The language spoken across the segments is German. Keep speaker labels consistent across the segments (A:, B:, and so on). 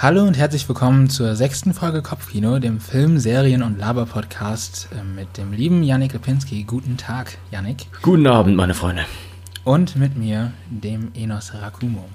A: Hallo und herzlich willkommen zur sechsten Folge Kopfkino, dem Film-, Serien- und Laber-Podcast äh, mit dem lieben Yannick Lipinski. Guten Tag, Yannick.
B: Guten Abend, meine Freunde.
A: Und mit mir, dem Enos Rakumo.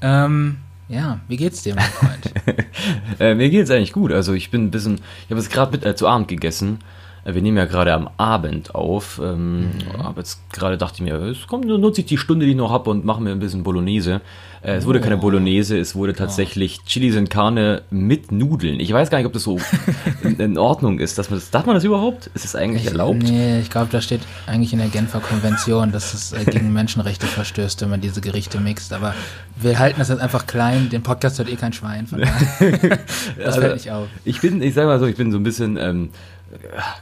A: Ähm, ja, wie geht's dir, mein Freund?
B: äh, mir geht's eigentlich gut. Also ich bin ein bisschen, ich habe jetzt gerade äh, zu Abend gegessen. Wir nehmen ja gerade am Abend auf. Ähm, mhm. Aber jetzt gerade dachte ich mir, es kommt, nutze ich die Stunde, die ich noch habe und mache mir ein bisschen Bolognese. Äh, es wurde keine oh. Bolognese, es wurde tatsächlich oh. Chili sin Carne mit Nudeln. Ich weiß gar nicht, ob das so in, in, Ordnung ist. Dass man das, darf man das überhaupt? Ist es eigentlich
A: ich,
B: erlaubt?
A: Nee, ich glaube, da steht eigentlich in der Genfer Konvention, dass es äh, gegen Menschenrechte verstößt, wenn man diese Gerichte mixt. Aber wir halten das jetzt einfach klein. Den Podcast hört eh kein Schwein. Von das also, fällt nicht auf.
B: Ich bin, ich sag mal so, ich bin so ein bisschen... Ähm,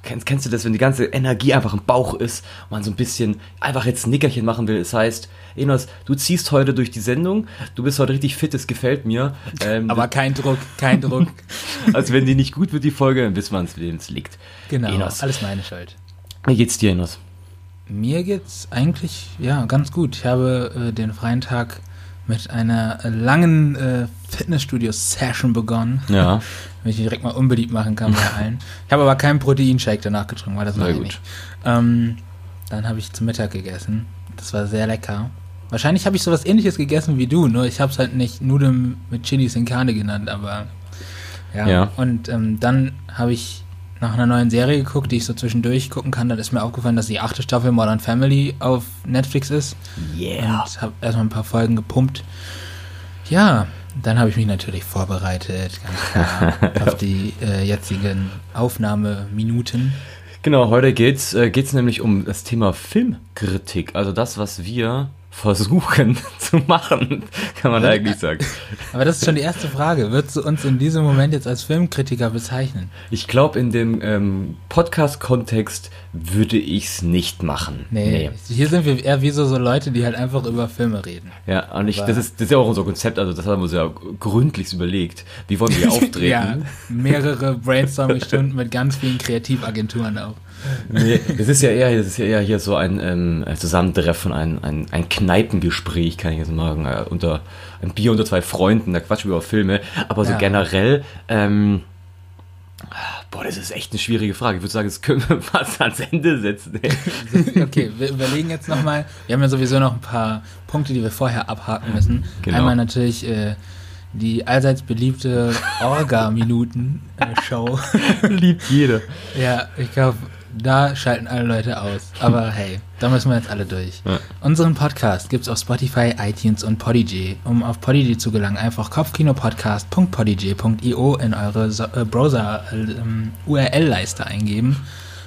B: Kennst, kennst du das, wenn die ganze Energie einfach im Bauch ist und man so ein bisschen einfach jetzt ein Nickerchen machen will? Das heißt, Enos, du ziehst heute durch die Sendung, du bist heute richtig fit, es gefällt mir.
A: Ähm, Aber kein Druck, kein Druck.
B: also wenn die nicht gut wird, die Folge, dann wissen wir, wem es liegt.
A: Genau, Enos. alles meine Schuld.
B: Wie geht's dir, Enos?
A: Mir geht's eigentlich, ja, ganz gut. Ich habe äh, den freien Tag mit einer langen äh, Fitnessstudio-Session begonnen.
B: Ja.
A: Wenn ich direkt mal unbeliebt machen kann bei allen. Ich habe aber keinen Proteinshake danach getrunken, weil das war gut. Nicht. Ähm, dann habe ich zum Mittag gegessen. Das war sehr lecker. Wahrscheinlich habe ich sowas ähnliches gegessen wie du, nur ich habe es halt nicht Nudeln mit Chilis in Karne genannt, aber ja. ja. Und ähm, dann habe ich nach einer neuen Serie geguckt, die ich so zwischendurch gucken kann. Dann ist mir aufgefallen, dass die achte Staffel Modern Family auf Netflix ist.
B: Yeah.
A: Und habe erstmal ein paar Folgen gepumpt. Ja, dann habe ich mich natürlich vorbereitet, ganz klar, auf die äh, jetzigen Aufnahmeminuten.
B: Genau, heute geht's äh, geht's nämlich um das Thema Filmkritik, also das, was wir versuchen zu machen, kann man eigentlich sagen.
A: Aber das ist schon die erste Frage. Würdest du uns in diesem Moment jetzt als Filmkritiker bezeichnen?
B: Ich glaube, in dem ähm, Podcast-Kontext würde ich es nicht machen.
A: Nee, nee, hier sind wir eher wie so, so Leute, die halt einfach über Filme reden.
B: Ja, und ich, das, ist, das ist ja auch unser Konzept, also das haben wir uns ja gründlichst überlegt. Wie wollen wir auftreten? ja,
A: mehrere Brainstorming-Stunden mit ganz vielen Kreativagenturen auch.
B: Nee, es ist ja eher, es ist ja eher hier so ein ähm, Zusammentreffen, ein, ein, ein Kneipengespräch, kann ich jetzt sagen, äh, unter ein Bier unter zwei Freunden, da quatschen wir über Filme, aber so ja. generell, ähm, Boah, das ist echt eine schwierige Frage. Ich würde sagen, das können wir fast ans Ende setzen.
A: okay, wir überlegen jetzt nochmal. Wir haben ja sowieso noch ein paar Punkte, die wir vorher abhaken müssen. Genau. Einmal natürlich äh, die allseits beliebte Orga-Minuten-Show.
B: Liebt jeder.
A: Ja, ich glaube, da schalten alle Leute aus. Aber hey, da müssen wir jetzt alle durch. Ja. Unseren Podcast gibt es auf Spotify, iTunes und Podigy. Um auf Podigy zu gelangen, einfach kopfkinopodcast.podigy.io in eure so äh, Browser-URL-Leiste ähm, eingeben.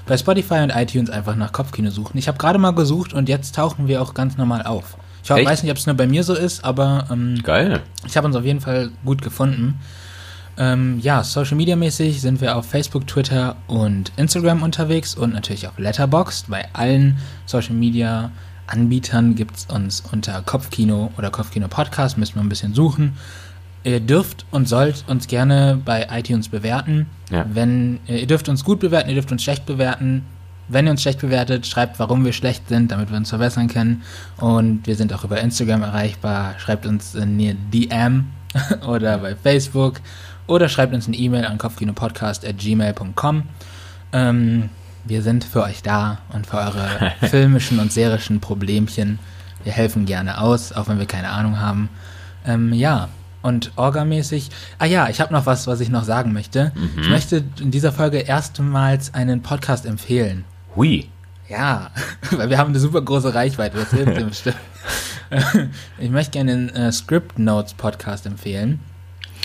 A: Bei Spotify und iTunes einfach nach Kopfkino suchen. Ich habe gerade mal gesucht und jetzt tauchen wir auch ganz normal auf. Ich Echt? weiß nicht, ob es nur bei mir so ist, aber ähm,
B: Geil.
A: ich habe uns auf jeden Fall gut gefunden. Ähm, ja, Social Media mäßig sind wir auf Facebook, Twitter und Instagram unterwegs und natürlich auf Letterboxd. Bei allen Social Media Anbietern gibt es uns unter Kopfkino oder Kopfkino Podcast, müssen wir ein bisschen suchen. Ihr dürft und sollt uns gerne bei iTunes bewerten. Ja. Wenn, äh, ihr dürft uns gut bewerten, ihr dürft uns schlecht bewerten. Wenn ihr uns schlecht bewertet, schreibt, warum wir schlecht sind, damit wir uns verbessern können. Und wir sind auch über Instagram erreichbar. Schreibt uns in die DM oder bei Facebook oder schreibt uns eine E-Mail an kopfkinopodcast.gmail.com. Ähm, wir sind für euch da und für eure filmischen und serischen Problemchen. Wir helfen gerne aus, auch wenn wir keine Ahnung haben. Ähm, ja, und orgamäßig. Ah ja, ich habe noch was, was ich noch sagen möchte. Mhm. Ich möchte in dieser Folge erstmals einen Podcast empfehlen.
B: Hui.
A: Ja, weil wir haben eine super große Reichweite, das hilft dem bestimmt. ich möchte gerne den äh, Script Notes Podcast empfehlen.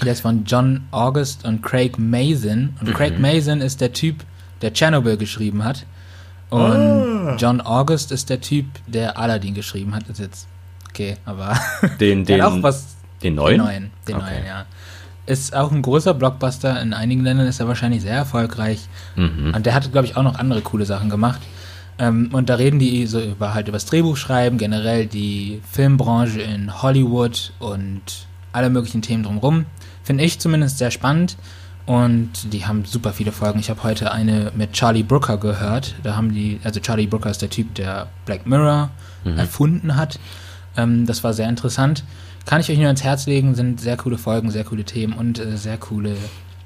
A: Der ist von John August und Craig Mason. Und mhm. Craig Mason ist der Typ, der Chernobyl geschrieben hat. Und ah. John August ist der Typ, der Aladdin geschrieben hat. Ist jetzt okay, aber
B: den, den, auch was. Den neuen?
A: Den neuen, den okay. neuen, ja. Ist auch ein großer Blockbuster. In einigen Ländern ist er wahrscheinlich sehr erfolgreich. Mhm. Und der hat, glaube ich, auch noch andere coole Sachen gemacht. Ähm, und da reden die so über halt über das Drehbuchschreiben, generell die Filmbranche in Hollywood und alle möglichen Themen drumherum. Finde ich zumindest sehr spannend. Und die haben super viele Folgen. Ich habe heute eine mit Charlie Brooker gehört. Da haben die, also Charlie Brooker ist der Typ, der Black Mirror mhm. erfunden hat. Ähm, das war sehr interessant. kann ich euch nur ans Herz legen, sind sehr coole Folgen, sehr coole Themen und äh, sehr coole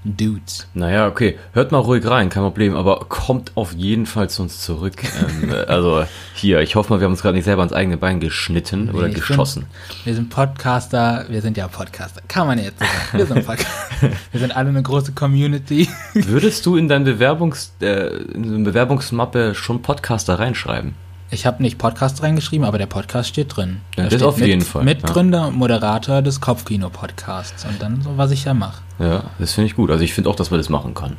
A: Dudes.
B: Naja, okay, hört mal ruhig rein, kein Problem, aber kommt auf jeden Fall zu uns zurück. ähm, also hier, ich hoffe mal, wir haben uns gerade nicht selber ans eigene Bein geschnitten oder
A: Nee, ich
B: geschossen.
A: Bin, wir sind Podcaster, wir sind ja Podcaster, kann man jetzt sagen. Wir sind Podcaster. wir sind alle eine große Community.
B: Würdest du in dein Bewerbungs, äh, in Bewerbungsmappe schon Podcaster reinschreiben?
A: Ich habe nicht Podcast reingeschrieben, aber der Podcast steht drin.
B: Ja,
A: Da
B: das
A: steht
B: auf
A: mit,
B: jeden Fall,
A: Mitgründer und Moderator des Kopfkino-Podcasts und dann so, was ich ja mache.
B: Ja, das finde ich gut. Also ich finde auch, dass man das machen kann.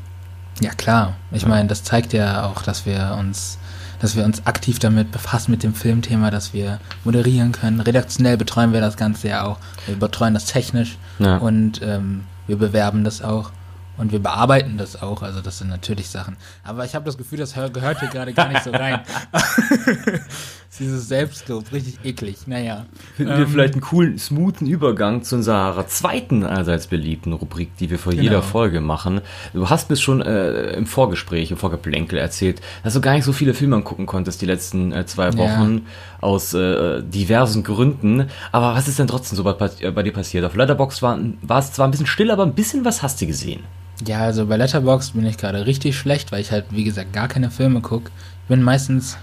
A: Ja klar, ich meine, das zeigt ja auch, dass wir uns, dass wir uns aktiv damit befassen mit dem Filmthema, dass wir moderieren können. Redaktionell betreuen wir das Ganze ja auch. Wir betreuen das technisch
B: Ja.
A: und ähm, wir bewerben das auch und wir bearbeiten das auch. Also das sind natürlich Sachen. Aber ich habe das Gefühl, das hör- gehört hier gerade gar nicht so rein. Dieses Selbstlob, richtig eklig. Naja.
B: Finden wir vielleicht einen coolen, smoothen Übergang zu unserer zweiten allseits beliebten Rubrik, die wir vor
A: Genau.
B: jeder Folge machen. Du hast mir schon äh, im Vorgespräch, im Vorgeplänkel erzählt, dass du gar nicht so viele Filme angucken konntest die letzten äh, zwei
A: Ja.
B: Wochen aus äh, diversen Gründen. Aber was ist denn trotzdem so bei, äh, bei dir passiert? Auf Letterboxd war, war es zwar ein bisschen still, aber ein bisschen was hast du gesehen.
A: Ja, also bei Letterboxd bin ich gerade richtig schlecht, weil ich halt, wie gesagt, gar keine Filme gucke. Ich bin meistens,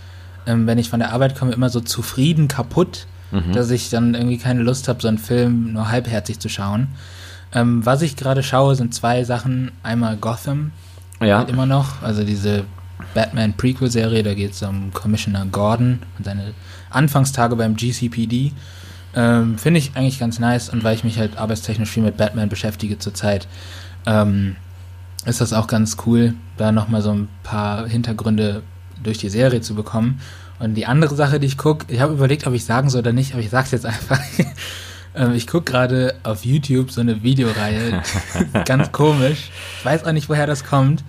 A: ähm, wenn ich von der Arbeit komme, immer so zufrieden kaputt, dass ich dann irgendwie keine Lust habe, so einen Film nur halbherzig zu schauen. Ähm, was ich gerade schaue, sind zwei Sachen. Einmal Gotham,
B: Ja,
A: immer noch, also diese Batman Prequel-Serie, da geht es um Commissioner Gordon und seine Anfangstage beim GCPD. Ähm, Finde ich eigentlich ganz nice und weil ich mich halt arbeitstechnisch viel mit Batman beschäftige zurzeit, ähm, ist das auch ganz cool, da nochmal so ein paar Hintergründe durch die Serie zu bekommen. Und die andere Sache, die ich gucke, ich habe überlegt, ob ich sagen soll oder nicht, aber ich sag's jetzt einfach. Ähm, ich gucke gerade auf YouTube so eine Videoreihe, ganz komisch. Ich weiß auch nicht, woher das kommt.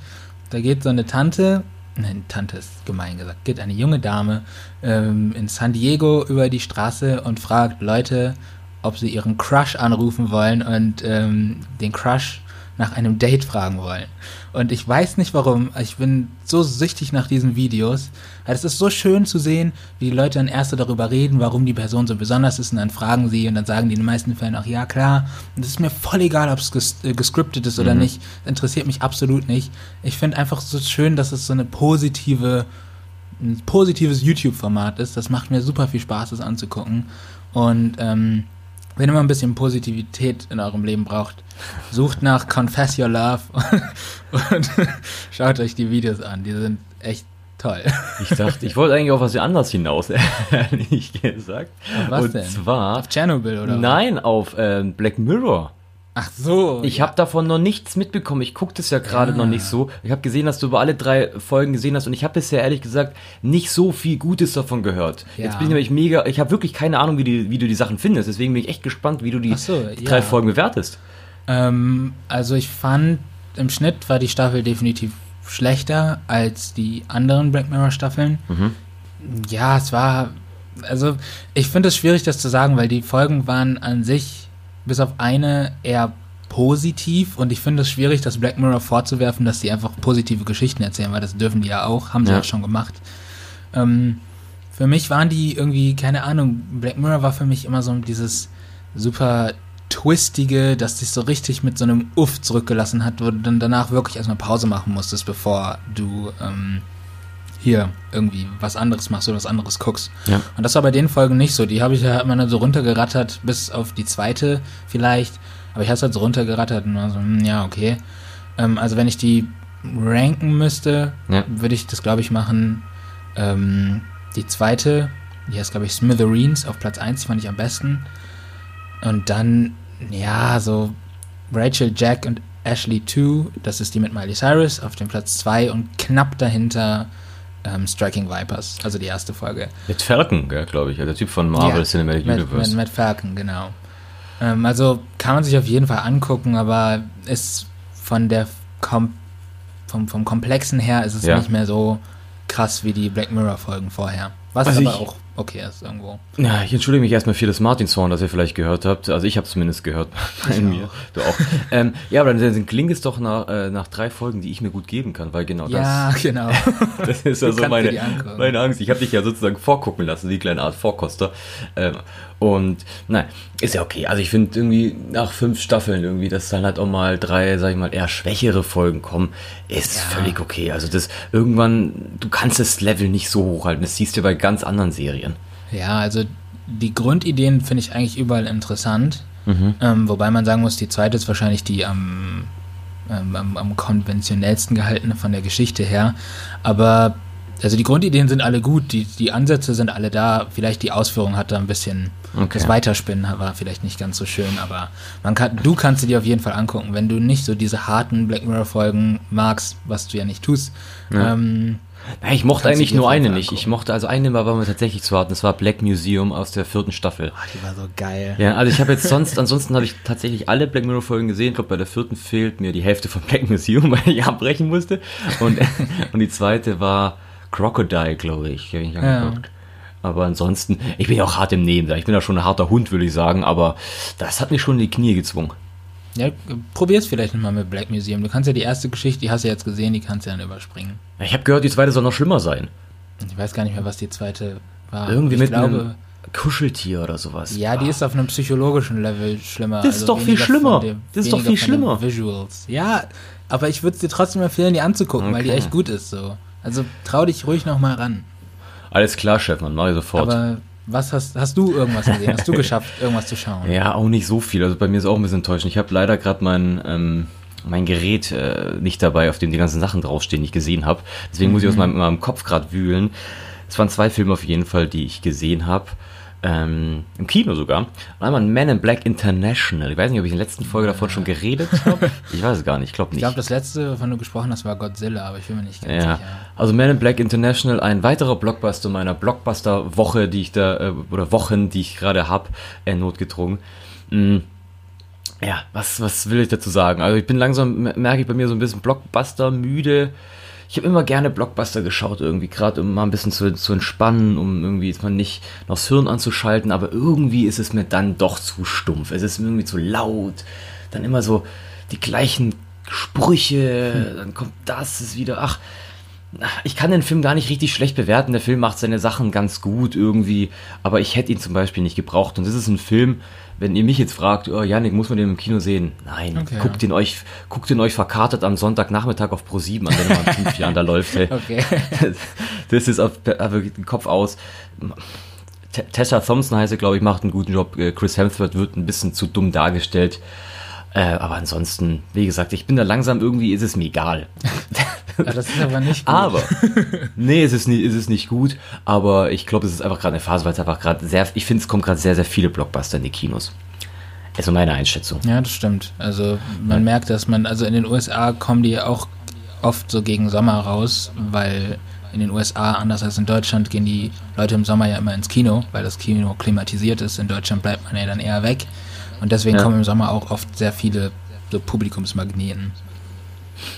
A: Da geht so eine Tante, nein, Tante ist gemein gesagt, geht eine junge Dame ähm, in San Diego über die Straße und fragt Leute, ob sie ihren Crush anrufen wollen und ähm, den Crush nach einem Date fragen wollen. Und ich weiß nicht warum, ich bin so süchtig nach diesen Videos. Es ist so schön zu sehen, wie die Leute dann erst darüber reden, warum die Person so besonders ist und dann fragen sie und dann sagen die in den meisten Fällen auch, ja klar. Und es ist mir voll egal, ob es ges äh, gescriptet ist oder nicht. Interessiert mich absolut nicht. Ich finde einfach so schön, dass es so eine positive, ein positives YouTube-Format ist. Das macht mir super viel Spaß, das anzugucken. Und ähm, wenn ihr mal ein bisschen Positivität in eurem Leben braucht, sucht nach Confess Your Love und schaut euch die Videos an. Die sind echt toll.
B: ich dachte, ich wollte eigentlich auf was anderes hinaus, ehrlich gesagt.
A: was
B: Und
A: denn?
B: zwar,
A: Auf Tschernobyl oder? was?
B: nein, auf ähm, Black Mirror.
A: Ach so.
B: Ich
A: ja.
B: habe davon noch nichts mitbekommen. Ich gucke das ja gerade
A: Ah.
B: noch nicht so. Ich habe gesehen, dass du über alle drei Folgen gesehen hast und ich habe bisher ehrlich gesagt nicht so viel Gutes davon gehört.
A: Ja.
B: Jetzt bin ich nämlich mega. Ich habe wirklich keine Ahnung, wie, die, wie du die Sachen findest. Deswegen bin ich echt gespannt, wie du die
A: so,
B: drei
A: ja.
B: Folgen bewertest.
A: Ähm, also ich fand, im Schnitt war die Staffel definitiv schlechter als die anderen Black Mirror Staffeln.
B: Mhm.
A: Ja, es war, also ich finde es schwierig, das zu sagen, weil die Folgen waren an sich bis auf eine eher positiv und ich finde es schwierig, das Black Mirror vorzuwerfen, dass die einfach positive Geschichten erzählen, weil das dürfen die ja auch, haben sie
B: Ja.
A: ja schon gemacht. Ähm, für mich waren die irgendwie, keine Ahnung, Black Mirror war für mich immer so dieses super twistige, das dich so richtig mit so einem Uff zurückgelassen hat, wo du dann danach wirklich erstmal Pause machen musstest, bevor du ähm, hier irgendwie was anderes machst oder was anderes guckst.
B: Ja.
A: Und das war bei den Folgen nicht so. Die habe ich ja immer so runtergerattert, bis auf die zweite vielleicht. Aber ich habe es halt so runtergerattert und war so, hm, ja, okay. Ähm, also wenn ich die ranken müsste,
B: Ja.
A: würde ich das, glaube ich, machen. Ähm, die zweite, die heißt, glaube ich, Smithereens auf Platz 1, die fand ich am besten. Und dann, ja, so Rachel, Jack und Ashley 2, das ist die mit Miley Cyrus, auf dem Platz 2 und knapp dahinter ähm, Striking Vipers, also die erste Folge.
B: Mit Falcon, glaube ich, der Typ von Marvel
A: Ja,
B: Cinematic
A: Mit,
B: Universe.
A: mit Matt Falcon, genau. Ähm, also kann man sich auf jeden Fall angucken, aber ist von der Kom vom, vom Komplexen her ist es
B: Ja.
A: nicht mehr so krass wie die Black Mirror Folgen vorher. Was
B: Also
A: aber
B: ich-
A: auch okay ist irgendwo.
B: Ja, ich entschuldige mich erstmal für das Martin-Song, das ihr vielleicht gehört habt. Also ich habe zumindest gehört bei
A: Ich
B: mir.
A: auch.
B: Du auch. ähm, ja, aber dann, klingt es doch nach, äh, nach drei Folgen, die ich mir gut geben kann, weil genau
A: Ja, genau.
B: das, das ist
A: Du
B: also
A: kannst dir
B: meine, meine Angst. Ich habe dich ja sozusagen vorgucken lassen, die kleine Art Vorkoster. Ähm, Und nein, ist ja okay. Also ich finde irgendwie nach fünf Staffeln irgendwie, dass dann halt auch mal drei, sag ich mal, eher schwächere Folgen kommen, ist
A: Ja.
B: völlig okay. Also das irgendwann, du kannst das Level nicht so hochhalten. Das siehst du bei ganz anderen Serien.
A: Ja, also die Grundideen finde ich eigentlich überall interessant. Ähm, wobei man sagen muss, die zweite ist wahrscheinlich die am, ähm, am, am konventionellsten gehaltene von der Geschichte her. Aber also die Grundideen sind alle gut, die, die Ansätze sind alle da. Vielleicht die Ausführung hat da ein bisschen,
B: Okay.
A: das Weiterspinnen war vielleicht nicht ganz so schön, aber man kann, du kannst sie dir auf jeden Fall angucken, wenn du nicht so diese harten Black Mirror Folgen magst, was du ja nicht tust. Ähm,
B: Nein, ich mochte eigentlich nur eine nicht. Ich mochte, also eine war mir tatsächlich zu hart. Das war Black Museum aus der vierten Staffel.
A: ach, die war so geil.
B: Ja, also ich habe jetzt sonst, ansonsten habe ich tatsächlich alle Black Mirror Folgen gesehen. Ich glaube, bei der vierten fehlt mir die Hälfte von Black Museum, weil ich abbrechen musste. Und, und die zweite war Crocodile, glaube ich. Die hab ich nicht
A: Ja.
B: angeguckt. Aber ansonsten, ich bin ja auch hart im Nehmen. Ich bin ja schon ein harter Hund, würde ich sagen. Aber das hat mich schon in die Knie gezwungen.
A: Ja, probier's vielleicht nochmal mit Black Museum. Du kannst ja die erste Geschichte, die hast du jetzt gesehen, die kannst du dann überspringen.
B: Ich habe gehört, die zweite soll noch schlimmer sein.
A: Ich weiß gar nicht mehr, was die zweite war.
B: Irgendwie
A: ich
B: mit
A: glaube,
B: einem Kuscheltier oder sowas.
A: ja, die ist auf einem psychologischen Level schlimmer. Also
B: Das ist doch viel schlimmer.
A: dem-
B: Das ist doch viel schlimmer.
A: Visuals. Ja, aber ich würde es dir trotzdem empfehlen, die anzugucken, weil die
B: Okay.
A: echt gut ist. So. Also trau dich ruhig nochmal ran.
B: Alles klar, Chef, man, mach ich sofort.
A: Aber was hast, hast du irgendwas gesehen? Hast du geschafft, irgendwas zu schauen?
B: Ja, auch nicht so viel. Also bei mir ist auch ein bisschen enttäuschend. Ich habe leider gerade mein, ähm, mein Gerät äh, nicht dabei, auf dem die ganzen Sachen draufstehen, die ich gesehen habe. Deswegen muss ich aus meinem, meinem Kopf gerade wühlen. Es waren zwei Filme auf jeden Fall, die ich gesehen habe. Ähm, Im Kino sogar. Und einmal Man in Black International. Ich weiß nicht, ob ich in der letzten Folge davon schon geredet habe. Ich weiß es gar nicht. Ich glaube
A: Ich
B: nicht.
A: glaube, das letzte, wovon du gesprochen hast, war Godzilla, aber ich bin mir nicht ganz
B: Ja,
A: sicher.
B: also Man in Black International, ein weiterer Blockbuster meiner Blockbuster-Woche, die ich da, äh, oder Wochen, die ich gerade habe, äh, notgedrungen. Mm. Ja, was, was will ich dazu sagen? Also ich bin langsam, mer- merke ich bei mir so ein bisschen Blockbuster müde. Ich habe immer gerne Blockbuster geschaut, irgendwie, gerade um mal ein bisschen zu, zu entspannen, um irgendwie jetzt mal nicht noch das Hirn anzuschalten, aber irgendwie ist es mir dann doch zu stumpf. Es ist mir irgendwie zu laut. Dann immer so die gleichen Sprüche, dann kommt das, ist wieder, ach, ich kann den Film gar nicht richtig schlecht bewerten. Der Film macht seine Sachen ganz gut irgendwie, aber ich hätte ihn zum Beispiel nicht gebraucht. Und das ist ein Film, wenn ihr mich jetzt fragt, oh Janik, muss man den im Kino sehen? Nein,
A: Okay,
B: guckt
A: ja.
B: ihn euch, guckt ihn euch verkartet am Sonntagnachmittag auf Pro 7 an, wenn mal in fünf Jahren da läuft. Hey.
A: Okay.
B: Das ist auf, auf den Kopf aus. T- Tessa Thompson heißt er, glaube ich, macht einen guten Job. Äh, Chris Hemsworth wird ein bisschen zu dumm dargestellt. Äh, aber ansonsten, wie gesagt, ich bin da langsam, irgendwie ist es mir egal.
A: Ja, das ist aber nicht gut.
B: Aber, nee, es ist nicht, es ist nicht gut, aber ich glaube, es ist einfach gerade eine Phase, weil es einfach gerade sehr, ich finde, es kommen gerade sehr, sehr viele Blockbuster in die Kinos. Also meine Einschätzung.
A: Ja, das stimmt. Also man merkt, dass man, also in den USA kommen die auch oft so gegen Sommer raus, weil in den USA, anders als in Deutschland, gehen die Leute im Sommer ja immer ins Kino, weil das Kino klimatisiert ist. In Deutschland bleibt man ja dann eher weg. Und deswegen
B: Ja.
A: kommen im Sommer auch oft sehr viele so Publikumsmagneten.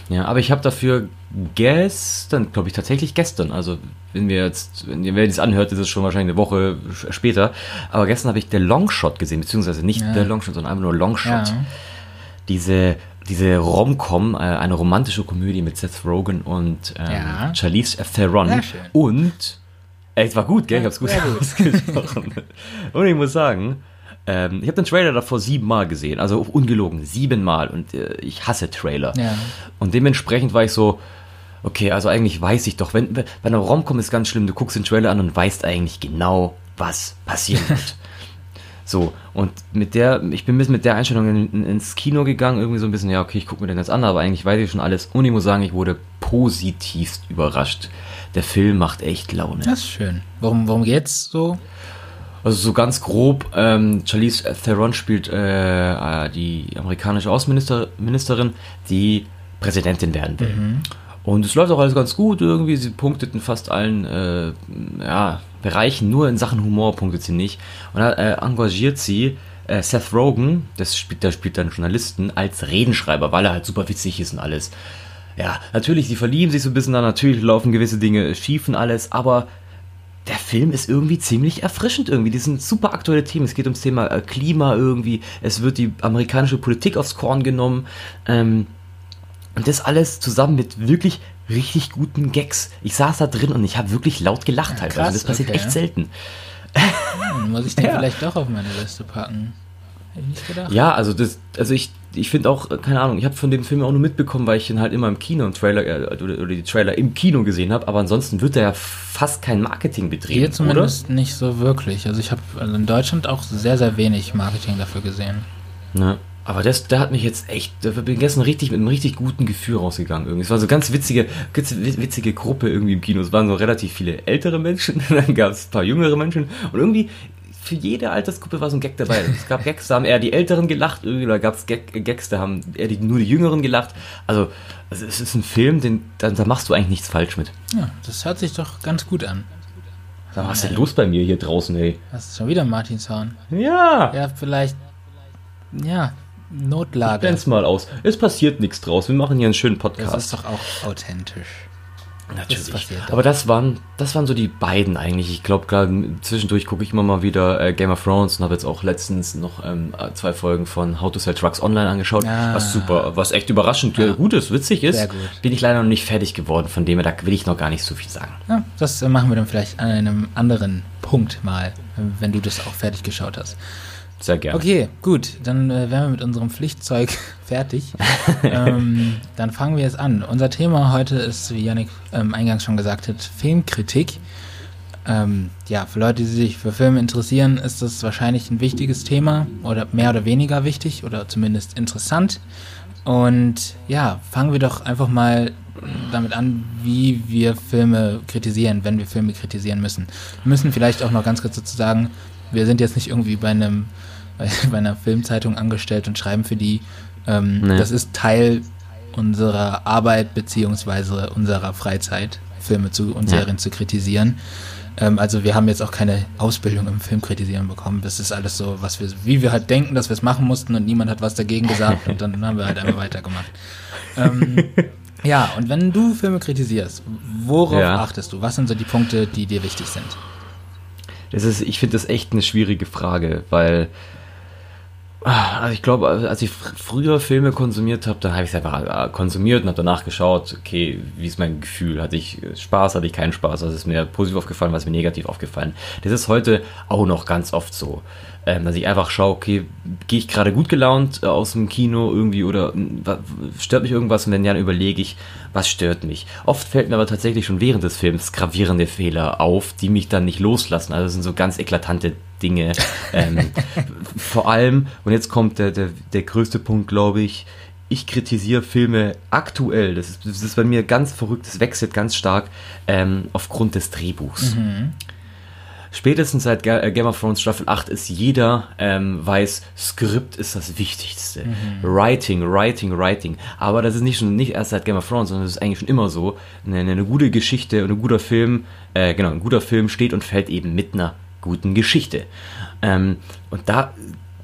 B: Ja, aber ich habe dafür gestern, glaube ich, tatsächlich gestern, also wenn wir jetzt, wenn ihr das anhört, ist es schon wahrscheinlich eine Woche später, aber gestern habe ich The Longshot gesehen, beziehungsweise nicht
A: Ja.
B: The Longshot, sondern einfach nur Longshot.
A: Ja.
B: Diese, diese Rom-Com, äh, eine romantische Komödie mit Seth Rogen und ähm,
A: Ja.
B: Charlize Theron
A: Sehr schön.
B: und Ey, es war gut, gell? Ich hab's gut. ausgesprochen. Und ich muss sagen, ähm, ich habe den Trailer davor siebenmal gesehen, also ungelogen, siebenmal. Und äh, ich hasse Trailer.
A: Ja.
B: Und dementsprechend war ich so, okay, also eigentlich weiß ich doch, wenn bei einer Romcom ist ganz schlimm, du guckst den Trailer an und weißt eigentlich genau, was passieren wird. so, und mit der, ich bin mit der Einstellung in, in, ins Kino gegangen, irgendwie so ein bisschen, ja, okay, ich gucke mir den jetzt an, aber eigentlich weiß ich schon alles. Und ich muss sagen, ich wurde positivst überrascht. Der Film macht echt Laune.
A: Das ist schön. Worum, worum geht's so?
B: Also so ganz grob, ähm, Charlize Theron spielt äh, äh, die amerikanische Außenministerin, die Präsidentin werden will. Und es läuft auch alles ganz gut irgendwie. Sie punktet in fast allen äh, ja, Bereichen, nur in Sachen Humor punktet sie nicht. Und da äh, engagiert sie äh, Seth Rogen, das spielt, der spielt dann Journalisten, als Redenschreiber, weil er halt super witzig ist und alles. Ja, natürlich, sie verlieben sich so ein bisschen da, natürlich laufen gewisse Dinge schief und alles, aber der Film ist irgendwie ziemlich erfrischend irgendwie. Die sind super aktuelle Themen. Es geht ums Thema äh, Klima irgendwie. Es wird die amerikanische Politik aufs Korn genommen. Ähm, und das alles zusammen mit wirklich richtig guten Gags. Ich saß da drin und ich habe wirklich laut gelacht
A: Ja,
B: halt.
A: krass,
B: das passiert
A: okay.
B: echt selten.
A: Hm, muss ich den ja. vielleicht doch auf meine Liste packen?
B: Hätte ich nicht gedacht. Ja, also das, also ich, ich finde auch, keine Ahnung, ich habe von dem Film auch nur mitbekommen, weil ich ihn halt immer im Kino im Trailer äh, oder, die Trailer im Kino gesehen habe, aber ansonsten wird er ja fast kein Marketing betrieben. Hier
A: zumindest oder? nicht so wirklich. Also ich habe also in Deutschland auch sehr, sehr wenig Marketing dafür gesehen.
B: Ne? Aber das, der hat mich jetzt echt, da bin gestern richtig mit einem richtig guten Gefühl rausgegangen. Irgendwie. Es war so eine ganz witzige, ganz witzige Gruppe irgendwie im Kino. Es waren so relativ viele ältere Menschen, dann gab es ein paar jüngere Menschen und irgendwie für jede Altersgruppe war so ein Gag dabei. Es gab Gags, da haben eher die Älteren gelacht, oder gab es Gag, Gags, da haben eher die, nur die Jüngeren gelacht. Also, also es ist ein Film, den, da, da, machst du eigentlich nichts falsch mit.
A: Ja, das hört sich doch ganz gut an.
B: was ist denn los bei mir hier draußen, ey?
A: Das ist schon wieder Martinshorn.
B: Ja.
A: Ja, vielleicht, ja, Notlage.
B: Ich mal aus. Es passiert nichts draus. Wir machen hier einen schönen Podcast.
A: Das ist doch auch authentisch.
B: Natürlich. Das Aber das waren, das waren so die beiden eigentlich. Ich glaube, gerade zwischendurch gucke ich immer mal wieder äh, Game of Thrones und habe jetzt auch letztens noch ähm, zwei Folgen von How to Sell Trucks Online angeschaut. Ah. Was super, was echt überraschend ja. gut ist, witzig ist. Sehr gut. Bin ich leider noch nicht fertig geworden, von dem her, da will ich noch gar nicht so viel sagen.
A: Ja, das äh, machen wir dann vielleicht an einem anderen Punkt mal, wenn du das auch fertig geschaut hast.
B: Sehr gerne.
A: Okay, gut. Dann äh, wären wir mit unserem Pflichtzeug fertig. ähm, dann fangen wir jetzt an. Unser Thema heute ist, wie Yannick ähm, eingangs schon gesagt hat, Filmkritik. Ähm, ja, für Leute, die sich für Filme interessieren, ist das wahrscheinlich ein wichtiges Thema oder mehr oder weniger wichtig oder zumindest interessant. Und ja, fangen wir doch einfach mal damit an, wie wir Filme kritisieren, wenn wir Filme kritisieren müssen. Wir müssen vielleicht auch noch ganz kurz dazu sagen, wir sind jetzt nicht irgendwie bei einem bei, einer Filmzeitung angestellt und schreiben für die. Ähm, nee. Das ist Teil unserer Arbeit beziehungsweise unserer Freizeit, Filme zu und Serien ja. zu kritisieren. Ähm, also wir haben jetzt auch keine Ausbildung im Filmkritisieren bekommen. Das ist alles so, was wir, wie wir halt denken, dass wir es machen mussten und niemand hat was dagegen gesagt und dann haben wir halt einfach weitergemacht. Ähm, ja, und wenn du Filme kritisierst, worauf ja. achtest du? Was sind so die Punkte, die dir wichtig sind?
B: Das ist, ich finde das echt eine schwierige Frage, weil also ich glaube, als ich früher Filme konsumiert habe, dann habe ich es einfach äh, konsumiert und habe danach geschaut, okay, wie ist mein Gefühl? Hatte ich Spaß, hatte ich keinen Spaß? Was ist mir positiv aufgefallen, was ist mir negativ aufgefallen? Das ist heute auch noch ganz oft so ähm, dass ich einfach schaue, okay, gehe ich gerade gut gelaunt äh, aus dem Kino irgendwie oder stört mich irgendwas und wenn ja, dann überlege ich, was stört mich. Oft fällt mir aber tatsächlich schon während des Films gravierende Fehler auf, die mich dann nicht loslassen. Also das sind so ganz eklatante Dinge. ähm, vor allem, und jetzt kommt der, der, der größte Punkt, glaube ich, ich kritisiere Filme aktuell, das ist, das ist bei mir ganz verrückt, das wechselt ganz stark ähm, aufgrund des Drehbuchs. Mhm spätestens seit äh, Game of Thrones Staffel 8 ist jeder ähm, weiß, Skript ist das Wichtigste. Mhm. Writing, Writing, Writing. Aber das ist nicht schon nicht erst seit Game of Thrones, sondern das ist eigentlich schon immer so. Eine, eine gute Geschichte und ein guter Film, äh, genau, ein guter Film steht und fällt eben mit einer guten Geschichte. Ähm, und da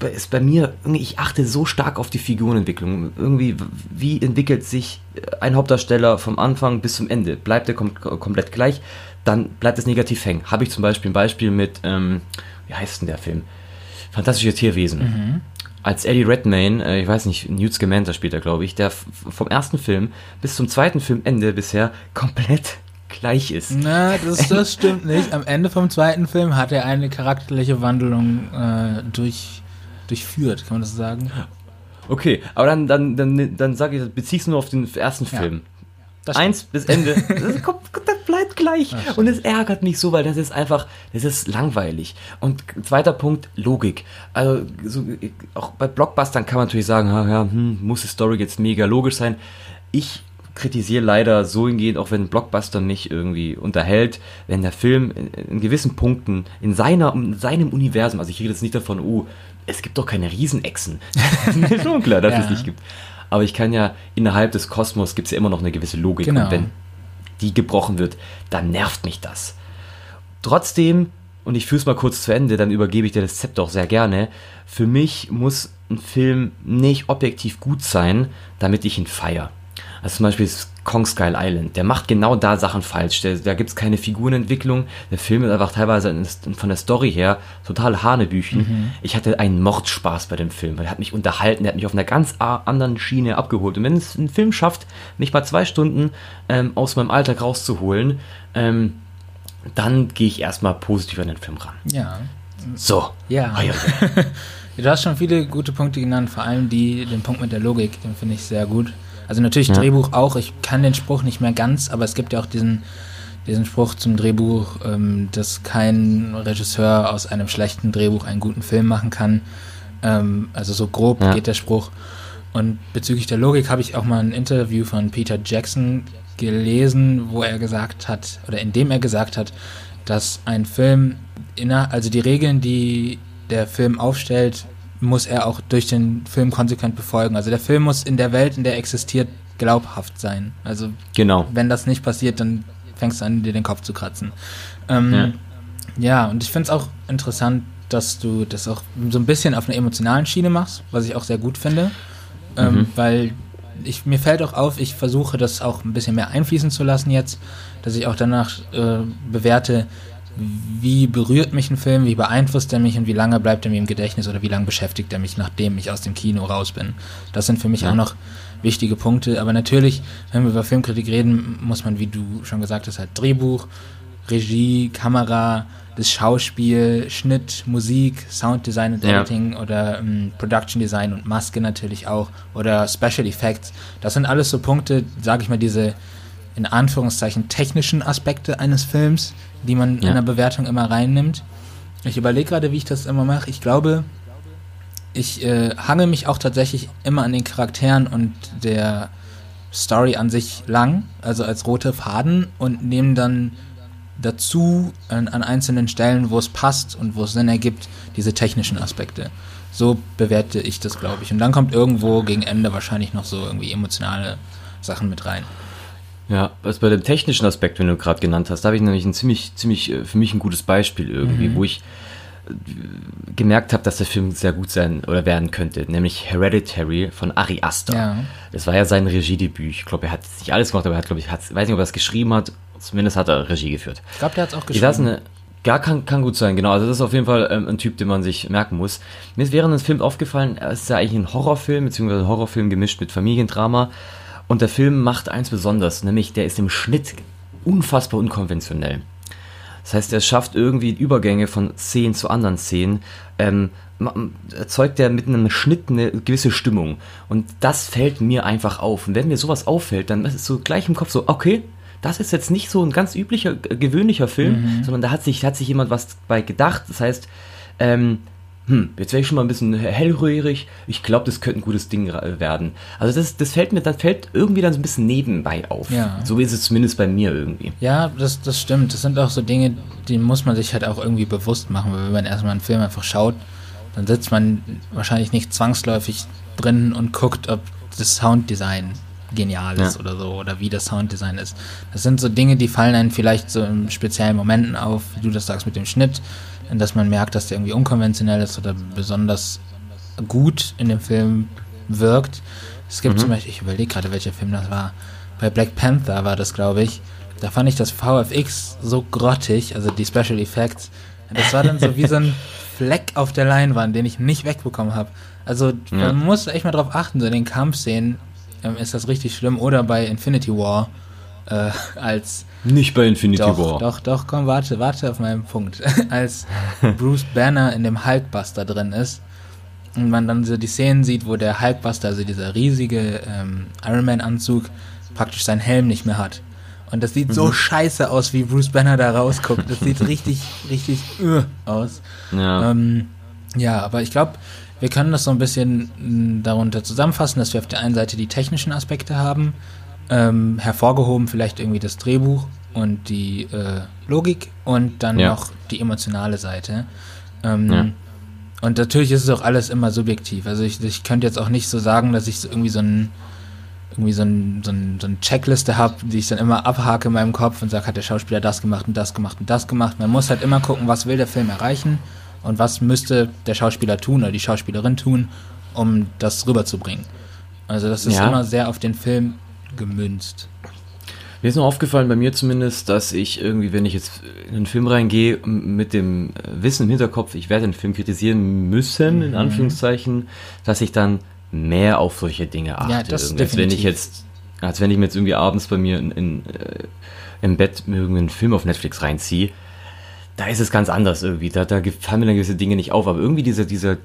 B: ist bei mir, ich achte so stark auf die Figurenentwicklung. Irgendwie, wie entwickelt sich ein Hauptdarsteller vom Anfang bis zum Ende? Bleibt er kom komplett gleich? Dann bleibt es negativ hängen. Habe ich zum Beispiel ein Beispiel mit, ähm, wie heißt denn der Film? Fantastische Tierwesen. Mhm. Als Eddie Redmayne, äh, ich weiß nicht, Newt Scamander spielt er, glaube ich, der vom ersten Film bis zum zweiten Filmende bisher komplett gleich ist.
A: Na, das, das stimmt nicht. Am Ende vom zweiten Film hat er eine charakterliche Wandlung äh, durch, durchführt, kann man das sagen?
B: Okay, aber dann, dann, dann, dann sage ich, beziehst du nur auf den ersten Film. Ja, Eins bis Ende. Das kommt, bleibt gleich. Ach, und es ärgert mich so, weil das ist einfach, das ist langweilig. Und zweiter Punkt, Logik. Also so, auch bei Blockbustern kann man natürlich sagen, ja, hm, muss die Story jetzt mega logisch sein. Ich kritisiere leider so hingehend, auch wenn Blockbuster mich irgendwie unterhält, wenn der Film in, in gewissen Punkten in, seiner, in seinem Universum, also ich rede jetzt nicht davon, oh, es gibt doch keine Riesenechsen. Mir ist schon klar, dass ja. es nicht gibt. Aber ich kann ja, innerhalb des Kosmos gibt es ja immer noch eine gewisse Logik. Genau. Und wenn die gebrochen wird, dann nervt mich das. Trotzdem, und ich führe es mal kurz zu Ende, dann übergebe ich dir das Zepter auch sehr gerne, für mich muss ein Film nicht objektiv gut sein, damit ich ihn feiere. Also zum Beispiel Kong Skull Island, der macht genau da Sachen falsch. Der, da gibt es keine Figurenentwicklung. Der Film ist einfach teilweise von der Story her total Hanebüchen. Mhm. Ich hatte einen Mordspaß bei dem Film, weil er hat mich unterhalten, der hat mich auf einer ganz anderen Schiene abgeholt. Und wenn es ein Film schafft, mich mal zwei Stunden ähm, aus meinem Alltag rauszuholen, ähm, dann gehe ich erstmal positiv an den Film ran.
A: Ja.
B: So.
A: Ja.
B: Ah, ja,
A: Du hast schon viele gute Punkte genannt, vor allem die, den Punkt mit der Logik, den finde ich sehr gut. Also natürlich
B: Ja.
A: Drehbuch auch, ich kann den Spruch nicht mehr ganz, aber es gibt ja auch diesen, diesen Spruch zum Drehbuch, ähm, dass kein Regisseur aus einem schlechten Drehbuch einen guten Film machen kann. Ähm, also so grob
B: Ja.
A: geht der Spruch. Und bezüglich der Logik habe ich auch mal ein Interview von Peter Jackson gelesen, wo er gesagt hat, oder in dem er gesagt hat, dass ein Film, inner, also die Regeln, die der Film aufstellt, muss er auch durch den Film konsequent befolgen. Also der Film muss in der Welt, in der er existiert, glaubhaft sein. Also
B: Genau.
A: wenn das nicht passiert, dann fängst du an, dir den Kopf zu kratzen. Ähm, ja.
B: Ja.
A: und ich finde es auch interessant, dass du das auch so ein bisschen auf einer emotionalen Schiene machst, was ich auch sehr gut finde. Ähm,
B: Mhm.
A: Weil ich, mir fällt auch auf, ich versuche das auch ein bisschen mehr einfließen zu lassen jetzt, dass ich auch danach äh, bewerte, wie berührt mich ein Film, wie beeinflusst er mich und wie lange bleibt er mir im Gedächtnis oder wie lange beschäftigt er mich, nachdem ich aus dem Kino raus bin. Das sind für mich
B: Ja.
A: auch noch wichtige Punkte. Aber natürlich, wenn wir über Filmkritik reden, muss man, wie du schon gesagt hast, halt Drehbuch, Regie, Kamera, das Schauspiel, Schnitt, Musik, Sounddesign und
B: Ja.
A: Editing oder ähm, Production Design und Maske natürlich auch oder Special Effects. Das sind alles so Punkte, sage ich mal, diese in Anführungszeichen technischen Aspekte eines Films, die man in
B: Ja.
A: einer Bewertung immer reinnimmt. Ich überlege gerade, wie ich das immer mache. Ich glaube, ich äh, hange mich auch tatsächlich immer an den Charakteren und der Story an sich lang, also als rote Faden und nehme dann dazu an, an einzelnen Stellen, wo es passt und wo es Sinn ergibt, diese technischen Aspekte. So bewerte ich das, glaube ich. Und dann kommt irgendwo gegen Ende wahrscheinlich noch so irgendwie emotionale Sachen mit rein.
B: Ja, was bei dem technischen Aspekt, den du gerade genannt hast, da habe ich nämlich ein ziemlich, ziemlich, äh, für mich ein gutes Beispiel irgendwie,
A: Mhm.
B: wo ich äh, gemerkt habe, dass der Film sehr gut sein oder werden könnte, nämlich Hereditary von Ari Aster.
A: Ja.
B: Das war ja sein Regiedebüt. Ich glaube, er hat nicht alles gemacht, aber er hat, glaube ich, hat, weiß nicht, ob er es geschrieben hat, zumindest hat er Regie geführt.
A: Ich glaube, der hat es auch geschrieben.
B: gar kann, kann gut sein, genau. Also das ist auf jeden Fall ähm, ein Typ, den man sich merken muss. Mir ist während des Films aufgefallen, es ist ja eigentlich ein Horrorfilm, beziehungsweise ein Horrorfilm gemischt mit Familiendrama. Und der Film macht eins besonders, nämlich der ist im Schnitt unfassbar unkonventionell. Das heißt, er schafft irgendwie Übergänge von Szenen zu anderen Szenen. Ähm, erzeugt er mit einem Schnitt eine gewisse Stimmung. Und das fällt mir einfach auf. Und wenn mir sowas auffällt, dann ist es so gleich im Kopf so, okay, das ist jetzt nicht so ein ganz üblicher, äh, gewöhnlicher Film, sondern da hat sich, hat sich jemand was bei gedacht. Das heißt, ähm, hm, jetzt wäre ich schon mal ein bisschen hellröhrig. Ich glaube, das könnte ein gutes Ding werden. Also das, das fällt mir, dann fällt irgendwie dann so ein bisschen nebenbei auf.
A: Ja.
B: So ist es zumindest bei mir irgendwie.
A: Ja, das, das stimmt. Das sind auch so Dinge, die muss man sich halt auch irgendwie bewusst machen, weil wenn man erstmal einen Film einfach schaut, dann sitzt man wahrscheinlich nicht zwangsläufig drin und guckt, ob das Sounddesign genial ist
B: Ja.
A: oder so oder wie das Sounddesign ist. Das sind so Dinge, die fallen einem vielleicht so in speziellen Momenten auf, wie du das sagst mit dem Schnitt, dass man merkt, dass der irgendwie unkonventionell ist oder besonders gut in dem Film wirkt. Es gibt
B: Mhm.
A: zum Beispiel, ich überlege gerade, welcher Film das war. Bei Black Panther war das, glaube ich. Da fand ich das VFX so grottig, also die Special Effects. Das war dann so wie so ein Fleck auf der Leinwand, den ich nicht wegbekommen habe. Also
B: Ja.
A: man muss echt mal drauf achten, so in den Kampfszenen ähm, ist das richtig schlimm. Oder bei Infinity War äh, als
B: Nicht bei Infinity
A: doch,
B: War.
A: doch, doch, komm, warte, warte auf meinen Punkt. Als Bruce Banner in dem Hulkbuster drin ist und man dann so die Szenen sieht, wo der Hulkbuster, also dieser riesige ähm, Iron Man-Anzug, praktisch seinen Helm nicht mehr hat. Und das sieht
B: Mhm.
A: so scheiße aus, wie Bruce Banner da rausguckt. Das sieht richtig, richtig uh, aus.
B: Ja.
A: Ähm, ja, aber ich glaube, wir können das so ein bisschen mh, darunter zusammenfassen, dass wir auf der einen Seite die technischen Aspekte haben, ähm, hervorgehoben vielleicht irgendwie das Drehbuch und die äh, Logik und dann
B: Ja.
A: noch die emotionale Seite. Ähm,
B: Ja.
A: Und natürlich ist es auch alles immer subjektiv. Also ich, ich könnte jetzt auch nicht so sagen, dass ich so irgendwie so ein irgendwie so, ein, so, ein, so eine Checkliste habe, die ich dann immer abhake in meinem Kopf und sage, hat der Schauspieler das gemacht und das gemacht und das gemacht. Man muss halt immer gucken, was will der Film erreichen und was müsste der Schauspieler tun oder die Schauspielerin tun, um das rüberzubringen. Also das ist
B: Ja.
A: immer sehr auf den Film gemünzt.
B: Mir ist noch aufgefallen, bei mir zumindest, dass ich irgendwie, wenn ich jetzt in einen Film reingehe, mit dem äh, Wissen im Hinterkopf, ich werde den Film kritisieren müssen, in Anführungszeichen, dass ich dann mehr auf solche Dinge achte.
A: Ja, das.
B: Als wenn ich jetzt als wenn ich mir jetzt irgendwie abends bei mir in, in, äh, im Bett mir irgendwie einen Film auf Netflix reinziehe. Da ist es ganz anders irgendwie. Da, da fallen mir dann gewisse Dinge nicht auf. Aber irgendwie dieser, dieser,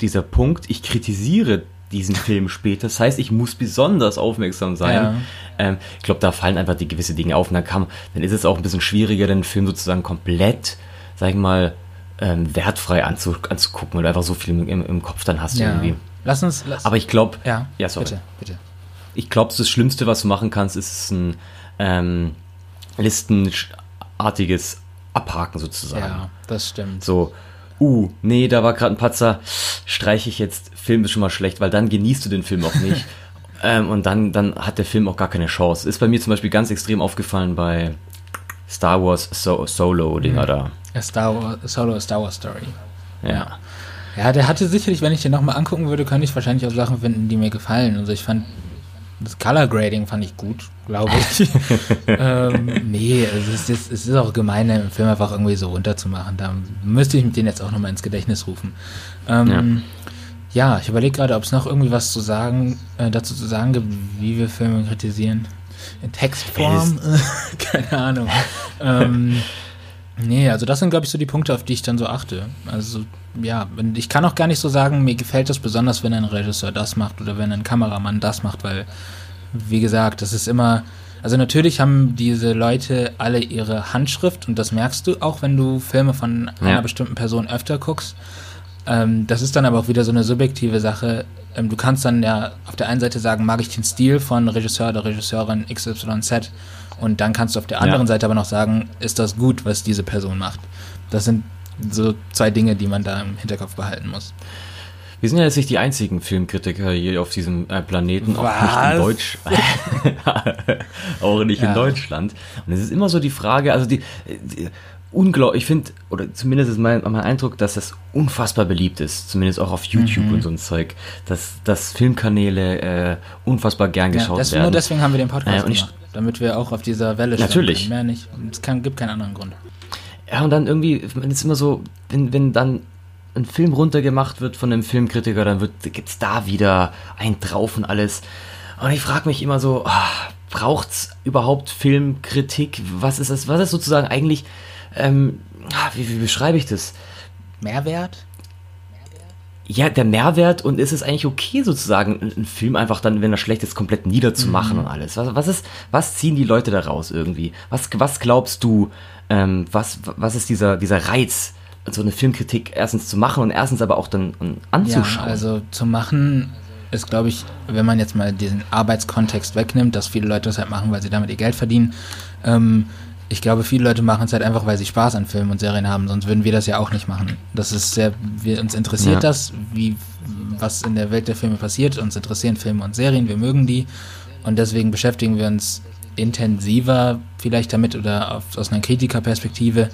B: dieser Punkt, ich kritisiere diesen Film später. Das heißt, ich muss besonders aufmerksam sein. Ja. Ähm, ich glaube, da fallen einfach die gewisse Dinge auf. Und dann, kann, dann ist es auch ein bisschen schwieriger, den Film sozusagen komplett, sag ich mal, ähm, wertfrei anzu, anzugucken, weil du einfach so viel im, im Kopf dann hast
A: ja.
B: irgendwie.
A: Lass uns. Lass
B: Aber ich glaube.
A: Ja, ja sorry. Bitte, bitte.
B: Ich glaube, das Schlimmste, was du machen kannst, ist ein ähm, listenartiges Abhaken sozusagen. Ja,
A: das stimmt.
B: So, uh, nee, da war gerade ein Patzer, streiche ich jetzt, Film ist schon mal schlecht, weil dann genießt du den Film auch nicht. ähm, und dann, dann hat der Film auch gar keine Chance. Ist bei mir zum Beispiel ganz extrem aufgefallen bei Star Wars so Solo-Dinger mhm. da.
A: A Star Wars, Solo Star Wars Story.
B: Ja.
A: Ja, der hatte sicherlich, wenn ich den nochmal angucken würde, könnte ich wahrscheinlich auch Sachen finden, die mir gefallen. Also ich fand das Color Grading fand ich gut, glaube ich. ähm, nee, es ist, es ist auch gemein, den Film einfach irgendwie so runterzumachen. Da müsste ich den jetzt auch nochmal ins Gedächtnis rufen. Ähm, ja. ja. ich überlege gerade, ob es noch irgendwie was zu sagen, äh, dazu zu sagen gibt, wie wir Filme kritisieren. In Textform? Keine Ahnung. ähm, Nee, also das sind, glaube ich, so die Punkte, auf die ich dann so achte. Also, ja, ich kann auch gar nicht so sagen, mir gefällt das besonders, wenn ein Regisseur das macht oder wenn ein Kameramann das macht, weil, wie gesagt, das ist immer. Also natürlich haben diese Leute alle ihre Handschrift und das merkst du auch, wenn du Filme von ja. einer bestimmten Person öfter guckst. Ähm, das ist dann aber auch wieder so eine subjektive Sache. Ähm, du kannst dann ja auf der einen Seite sagen, mag ich den Stil von Regisseur oder Regisseurin XYZ und dann kannst du auf der anderen ja. Seite aber noch sagen, ist das gut, was diese Person macht. Das sind so zwei Dinge, die man da im Hinterkopf behalten muss.
B: Wir sind ja jetzt nicht die einzigen Filmkritiker hier auf diesem äh, Planeten,
A: Was?
B: auch nicht in Deutsch, auch nicht ja. in Deutschland. Und es ist immer so die Frage, also die, die unglaublich, ich finde, oder zumindest ist mein, mein Eindruck, dass das unfassbar beliebt ist, zumindest auch auf YouTube mhm. und so ein Zeug, dass, dass Filmkanäle äh, unfassbar gern geschaut ja, das, werden. Nur
A: deswegen haben wir den Podcast äh, gemacht, damit wir auch auf dieser Welle
B: stehen. Natürlich.
A: Mehr nicht. Es kann, gibt keinen anderen Grund.
B: Ja, und dann irgendwie, ist immer so, wenn, wenn dann ein Film runtergemacht wird von einem Filmkritiker, dann gibt es da wieder ein drauf und alles. Und ich frage mich immer so, oh, es überhaupt Filmkritik? Was ist das? Was ist sozusagen eigentlich ähm, ah, wie, wie beschreibe ich das?
A: Mehrwert?
B: Ja, der Mehrwert und ist es eigentlich okay, sozusagen, einen Film einfach dann, wenn er schlecht ist, komplett niederzumachen mhm. und alles? Was, was, ist, was ziehen die Leute daraus irgendwie? Was, was glaubst du, ähm, was, was ist dieser, dieser Reiz, so eine Filmkritik erstens zu machen und erstens aber auch dann anzuschauen?
A: Ja, also zu machen ist, glaube ich, wenn man jetzt mal diesen Arbeitskontext wegnimmt, dass viele Leute das halt machen, weil sie damit ihr Geld verdienen, ähm, ich glaube, viele Leute machen es halt einfach, weil sie Spaß an Filmen und Serien haben, sonst würden wir das ja auch nicht machen. Das ist sehr, wir, uns interessiert ja. das, wie, was in der Welt der Filme passiert. Uns interessieren Filme und Serien, wir mögen die. Und deswegen beschäftigen wir uns intensiver vielleicht damit oder auf, aus einer Kritikerperspektive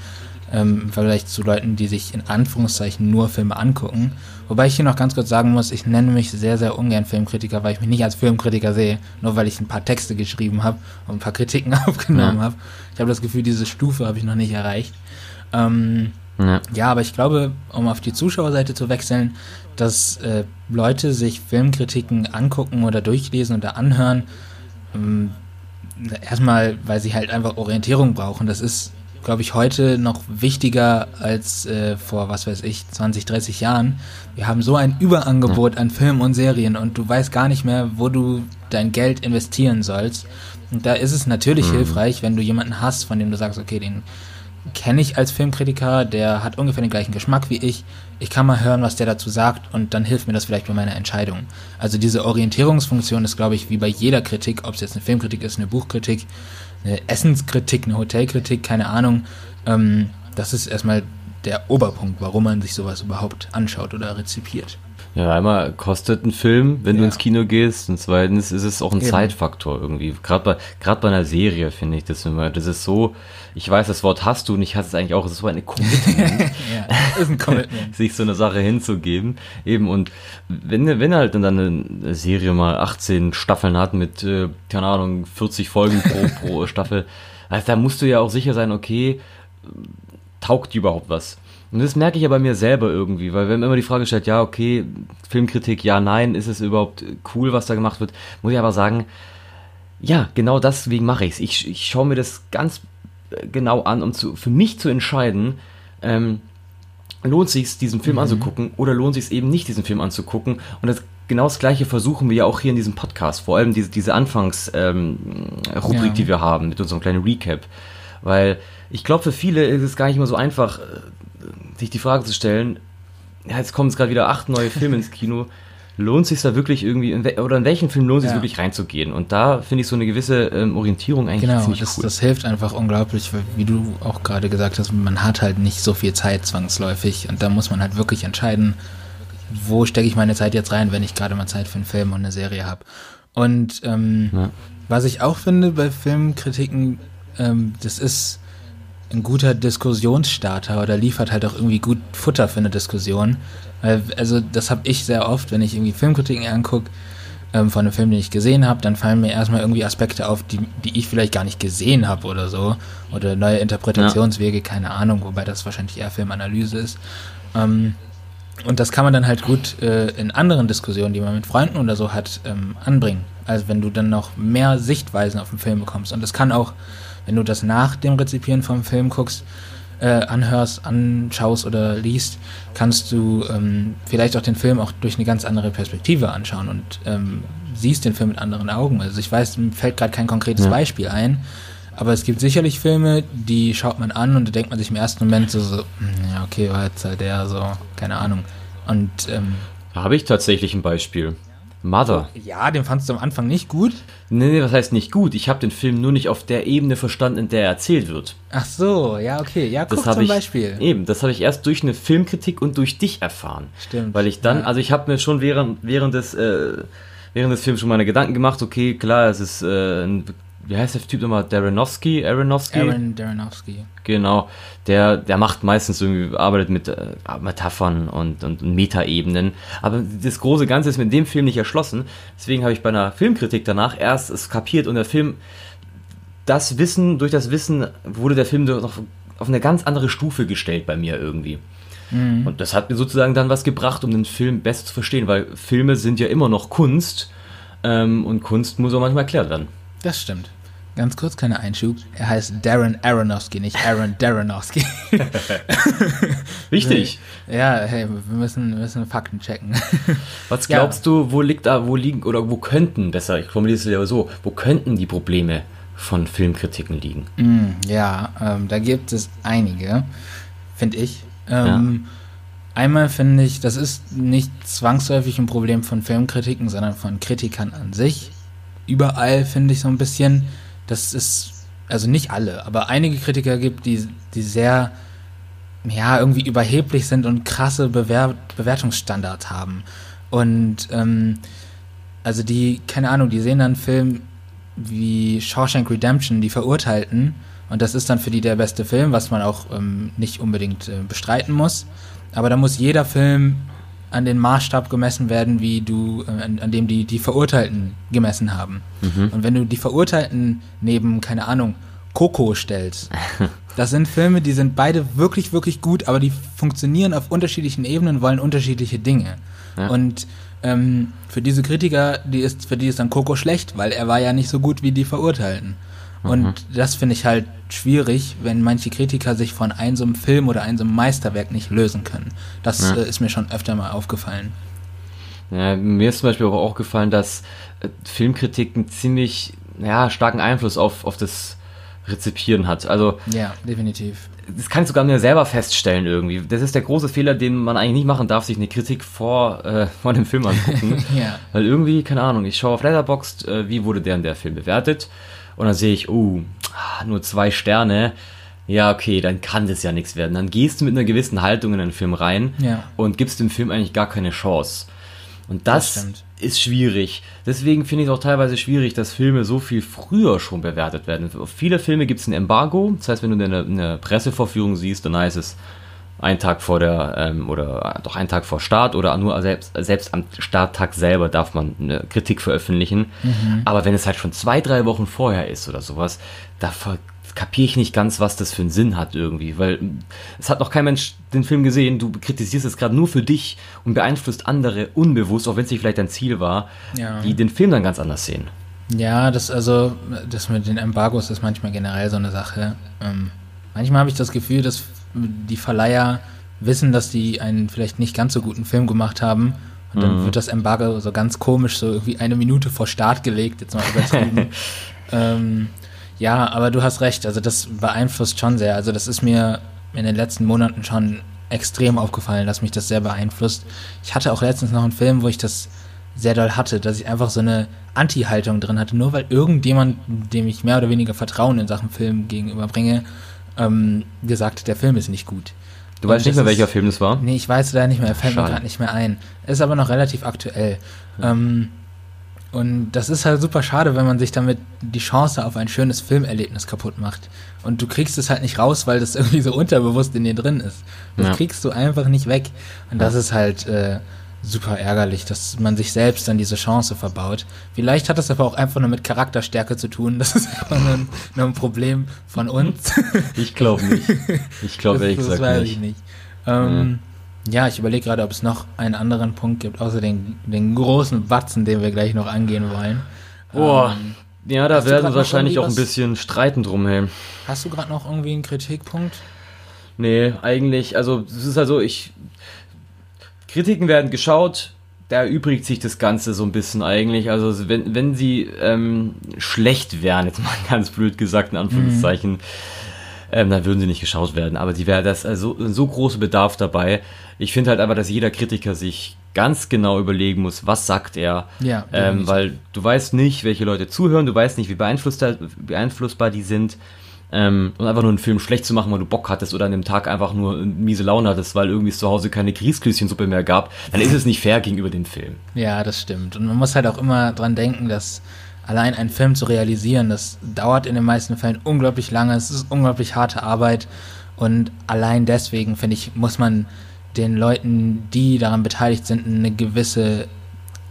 A: ähm, vielleicht zu Leuten, die sich in Anführungszeichen nur Filme angucken. Wobei ich hier noch ganz kurz sagen muss, ich nenne mich sehr, sehr ungern Filmkritiker, weil ich mich nicht als Filmkritiker sehe, nur weil ich ein paar Texte geschrieben habe und ein paar Kritiken aufgenommen ja. habe. Ich habe das Gefühl, diese Stufe habe ich noch nicht erreicht. Ähm, ja. ja. aber ich glaube, um auf die Zuschauerseite zu wechseln, dass äh, Leute sich Filmkritiken angucken oder durchlesen oder anhören, ähm, erstmal, weil sie halt einfach Orientierung brauchen. Das ist glaube ich, heute noch wichtiger als äh, vor, was weiß ich, 20, 30 Jahren. Wir haben so ein Überangebot an Filmen und Serien und du weißt gar nicht mehr, wo du dein Geld investieren sollst. Und da ist es natürlich mhm. hilfreich, wenn du jemanden hast, von dem du sagst, okay, den kenne ich als Filmkritiker, der hat ungefähr den gleichen Geschmack wie ich. Ich kann mal hören, was der dazu sagt und dann hilft mir das vielleicht bei meiner Entscheidung. Also diese Orientierungsfunktion ist, glaube ich, wie bei jeder Kritik, ob es jetzt eine Filmkritik ist, eine Buchkritik, eine Essenskritik, eine Hotelkritik, keine Ahnung. Ähm, das ist erstmal der Oberpunkt, warum man sich sowas überhaupt anschaut oder rezipiert.
B: Ja, einmal kostet ein Film, wenn ja. du ins Kino gehst, und zweitens ist es auch ein Eben. Zeitfaktor irgendwie. Gerade bei, gerade bei einer Serie finde ich das immer. Das ist so, ich weiß, das Wort hast du und ich hasse es eigentlich auch, es ist so eine Commitment. ja, ist ein Commitment. sich so eine Sache hinzugeben. Eben, und wenn, wenn halt dann eine Serie mal 18 Staffeln hat mit, äh, keine Ahnung, 40 Folgen pro, pro Staffel, also da musst du ja auch sicher sein, okay, taugt die überhaupt was? Und das merke ich ja bei mir selber irgendwie, weil wenn immer die Frage stellt, ja, okay, Filmkritik, ja, nein, ist es überhaupt cool, was da gemacht wird, muss ich aber sagen, Ja, genau deswegen mache ich's. Ich Ich schaue mir das ganz äh, genau an, um zu, für mich zu entscheiden, ähm, lohnt sich diesen Film anzugucken oder lohnt sich eben nicht, diesen Film anzugucken. Und das genau das gleiche versuchen wir ja auch hier in diesem Podcast, vor allem diese, diese Anfangsrubrik, ähm,
A: Ja.
B: die wir haben, mit unserem kleinen Recap. Weil ich glaube, für viele ist es gar nicht immer so einfach, äh, sich die Frage zu stellen, ja, jetzt kommen jetzt gerade wieder acht neue Filme ins Kino. Lohnt sich da wirklich irgendwie, in oder in welchen Film lohnt sich
A: Ja.
B: wirklich reinzugehen? Und da finde ich so eine gewisse ähm, Orientierung eigentlich
A: Genau,
B: ziemlich
A: das,
B: cool.
A: das hilft einfach unglaublich, weil, wie du auch gerade gesagt hast, man hat halt nicht so viel Zeit zwangsläufig und da muss man halt wirklich entscheiden, wo stecke ich meine Zeit jetzt rein, wenn ich gerade mal Zeit für einen Film und eine Serie habe. Und ähm,
B: Ja.
A: was ich auch finde bei Filmkritiken, ähm, das ist ein guter Diskussionsstarter oder liefert halt auch irgendwie gut Futter für eine Diskussion. Weil, also das habe ich sehr oft, wenn ich irgendwie Filmkritiken angucke, ähm, von einem Film, den ich gesehen habe, dann fallen mir erstmal irgendwie Aspekte auf, die, die ich vielleicht gar nicht gesehen habe oder so. Oder neue Interpretationswege, keine Ahnung, wobei das wahrscheinlich eher Filmanalyse ist. Ähm, und das kann man dann halt gut äh, in anderen Diskussionen, die man mit Freunden oder so hat, ähm, anbringen. Also wenn du dann noch mehr Sichtweisen auf den Film bekommst. Und das kann auch, wenn du das nach dem Rezipieren vom Film guckst, äh, anhörst, anschaust oder liest, kannst du ähm, vielleicht auch den Film auch durch eine ganz andere Perspektive anschauen und ähm, siehst den Film mit anderen Augen. Also ich weiß, mir fällt gerade kein konkretes
B: Ja.
A: Beispiel ein, aber es gibt sicherlich Filme, die schaut man an und da denkt man sich im ersten Moment so, so "Hm, ja okay, war jetzt halt der so, keine Ahnung. Und ähm,
B: habe ich tatsächlich ein Beispiel. Mother.
A: ja, den fandst du am Anfang nicht gut.
B: Nee, nee, was heißt nicht gut? Ich habe den Film nur nicht auf der Ebene verstanden, in der er erzählt wird.
A: Ach so, ja okay, ja
B: Das
A: guck
B: habe
A: zum
B: ich
A: Beispiel.
B: eben, das habe ich erst durch eine Filmkritik und durch dich erfahren.
A: Stimmt,
B: Weil ich dann,
A: ja.
B: also ich habe mir schon während während des äh, während des Films schon meine Gedanken gemacht. Okay, klar, es ist äh, ein, wie heißt der Typ nochmal? Darrenowski, Aronofsky.
A: Aaron Darrenowski.
B: Genau, der, der macht meistens irgendwie, arbeitet mit äh, Metaphern und, und Metaebenen. Aber das große Ganze ist mit dem Film nicht erschlossen. Deswegen habe ich bei einer Filmkritik danach erst es kapiert und der Film, das Wissen, durch das Wissen wurde der Film doch auf, auf eine ganz andere Stufe gestellt bei mir irgendwie. Und das hat mir sozusagen dann was gebracht, um den Film besser zu verstehen, weil Filme sind ja immer noch Kunst ähm, und Kunst muss auch manchmal erklärt werden.
A: Das stimmt. Ganz kurz, kleiner Einschub. Er heißt Darren Aronofsky, nicht Aaron Darrenowski.
B: Richtig.
A: ja, hey, wir müssen, wir müssen Fakten checken.
B: Was
A: Ja.
B: glaubst du, wo liegt da, wo liegen, oder wo könnten, besser, ich formuliere es ja so, wo könnten die Probleme von Filmkritiken liegen?
A: Mm, ja, ähm, da gibt es einige, finde ich. Ähm, Einmal finde ich, das ist nicht zwangsläufig ein Problem von Filmkritiken, sondern von Kritikern an sich. Überall finde ich so ein bisschen, das ist, also nicht alle, aber einige Kritiker gibt, die, die sehr, ja, irgendwie überheblich sind und krasse Bewer Bewertungsstandards haben. Und, ähm, also die, keine Ahnung, die sehen dann einen Film wie Shawshank Redemption, die Verurteilten, und das ist dann für die der beste Film, was man auch ähm, nicht unbedingt äh, bestreiten muss. Aber da muss jeder Film an den Maßstab gemessen werden, wie du, äh, an, an dem die, die Verurteilten gemessen haben. Und wenn du die Verurteilten neben, keine Ahnung, Coco stellst, das sind Filme, die sind beide wirklich, wirklich gut, aber die funktionieren auf unterschiedlichen Ebenen und wollen unterschiedliche Dinge.
B: Ja.
A: Und ähm, für diese Kritiker, die ist, für die ist dann Coco schlecht, weil er war ja nicht so gut wie die Verurteilten. Und das finde ich halt schwierig, wenn manche Kritiker sich von einem so einem Film oder einem so einem Meisterwerk nicht lösen können. Das
B: Ja.
A: äh, ist mir schon öfter mal aufgefallen.
B: Ja, mir ist zum Beispiel auch aufgefallen, dass äh, Filmkritiken ziemlich ja, starken Einfluss auf, auf das Rezipieren hat. Also
A: Ja, definitiv.
B: das kann ich sogar mir selber feststellen irgendwie. Das ist der große Fehler, den man eigentlich nicht machen darf, sich eine Kritik vor, äh, vor dem Film angucken.
A: Ja.
B: Weil irgendwie, keine Ahnung, ich schaue auf Letterboxd, äh, wie wurde der und der Film bewertet und dann sehe ich, oh, nur zwei Sterne. Ja, okay, dann kann das ja nichts werden. Dann gehst du mit einer gewissen Haltung in den Film rein
A: Ja.
B: und gibst dem Film eigentlich gar keine Chance. Und das,
A: Das
B: ist schwierig. Deswegen finde ich es auch teilweise schwierig, dass Filme so viel früher schon bewertet werden. Auf viele Filme gibt es ein Embargo. Das heißt, wenn du eine, eine Pressevorführung siehst, dann heißt es ein Tag vor der, ähm, oder doch einen Tag vor Start oder nur selbst, selbst am Starttag selber darf man eine Kritik veröffentlichen. Aber wenn es halt schon zwei, drei Wochen vorher ist oder sowas, da kapiere ich nicht ganz, was das für einen Sinn hat irgendwie, weil es hat noch kein Mensch den Film gesehen, du kritisierst es gerade nur für dich und beeinflusst andere unbewusst, auch wenn es nicht vielleicht dein Ziel war,
A: Ja.
B: die den Film dann ganz anders sehen.
A: Ja, das also, das mit den Embargos ist manchmal generell so eine Sache. Ähm, manchmal habe ich das Gefühl, dass die Verleiher wissen, dass die einen vielleicht nicht ganz so guten Film gemacht haben. Und dann
B: Mhm.
A: wird das Embargo so ganz komisch, so irgendwie eine Minute vor Start gelegt, jetzt mal übertrieben. ähm, ja, aber du hast recht, also das beeinflusst schon sehr. Also das ist mir in den letzten Monaten schon extrem aufgefallen, dass mich das sehr beeinflusst. Ich hatte auch letztens noch einen Film, wo ich das sehr doll hatte, dass ich einfach so eine Anti-Haltung drin hatte, nur weil irgendjemand, dem ich mehr oder weniger Vertrauen in Sachen Film gegenüberbringe, ähm, gesagt der Film ist nicht gut.
B: Du weißt nicht mehr,
A: ist-
B: welcher Film das war?
A: Nee, ich weiß leider nicht mehr, er fällt mir
B: Schade.
A: gerade nicht mehr ein. Ist aber noch relativ aktuell. Ähm, und das ist halt super schade, wenn man sich damit die Chance auf ein schönes Filmerlebnis kaputt macht. Und du kriegst es halt nicht raus, weil das irgendwie so unterbewusst in dir drin ist. Das
B: Ja.
A: kriegst du einfach nicht weg. Und das ist halt äh, super ärgerlich, dass man sich selbst dann diese Chance verbaut. Vielleicht hat das aber auch einfach nur mit Charakterstärke zu tun. Das ist einfach nur ein, nur ein Problem von uns.
B: Ich glaube nicht. Ich glaube ehrlich gesagt
A: weiß
B: nicht.
A: ich nicht. Ähm, Ja, ich überlege gerade, ob es noch einen anderen Punkt gibt, außer den, den großen Batzen, den wir gleich noch angehen wollen.
B: Boah.
A: Ähm,
B: Ja, da werden wir wahrscheinlich auch ein bisschen streiten drum, hey.
A: hast du gerade noch irgendwie einen Kritikpunkt?
B: Nee, eigentlich, also es ist also, ich. Kritiken werden geschaut, da erübrigt sich das Ganze so ein bisschen eigentlich. Also wenn, wenn sie ähm, schlecht wären, jetzt mal ganz blöd gesagt, in Anführungszeichen, ähm, dann würden sie nicht geschaut werden. Aber die wäre das also so großer Bedarf dabei. Ich finde halt einfach, dass jeder Kritiker sich ganz genau überlegen muss, was sagt er.
A: Ja,
B: Ähm, weil du weißt nicht, welche Leute zuhören, du weißt nicht, wie beeinflussbar die sind. Ähm, und einfach nur einen Film schlecht zu machen, weil du Bock hattest oder an dem Tag einfach nur miese Laune hattest, weil irgendwie es zu Hause keine Grießklößchensuppe mehr gab, dann ist es nicht fair gegenüber dem Film.
A: Ja, das stimmt. Und man muss halt auch immer dran denken, dass allein einen Film zu realisieren, das dauert in den meisten Fällen unglaublich lange, es ist unglaublich harte Arbeit und allein deswegen, finde ich, muss man den Leuten, die daran beteiligt sind, eine gewisse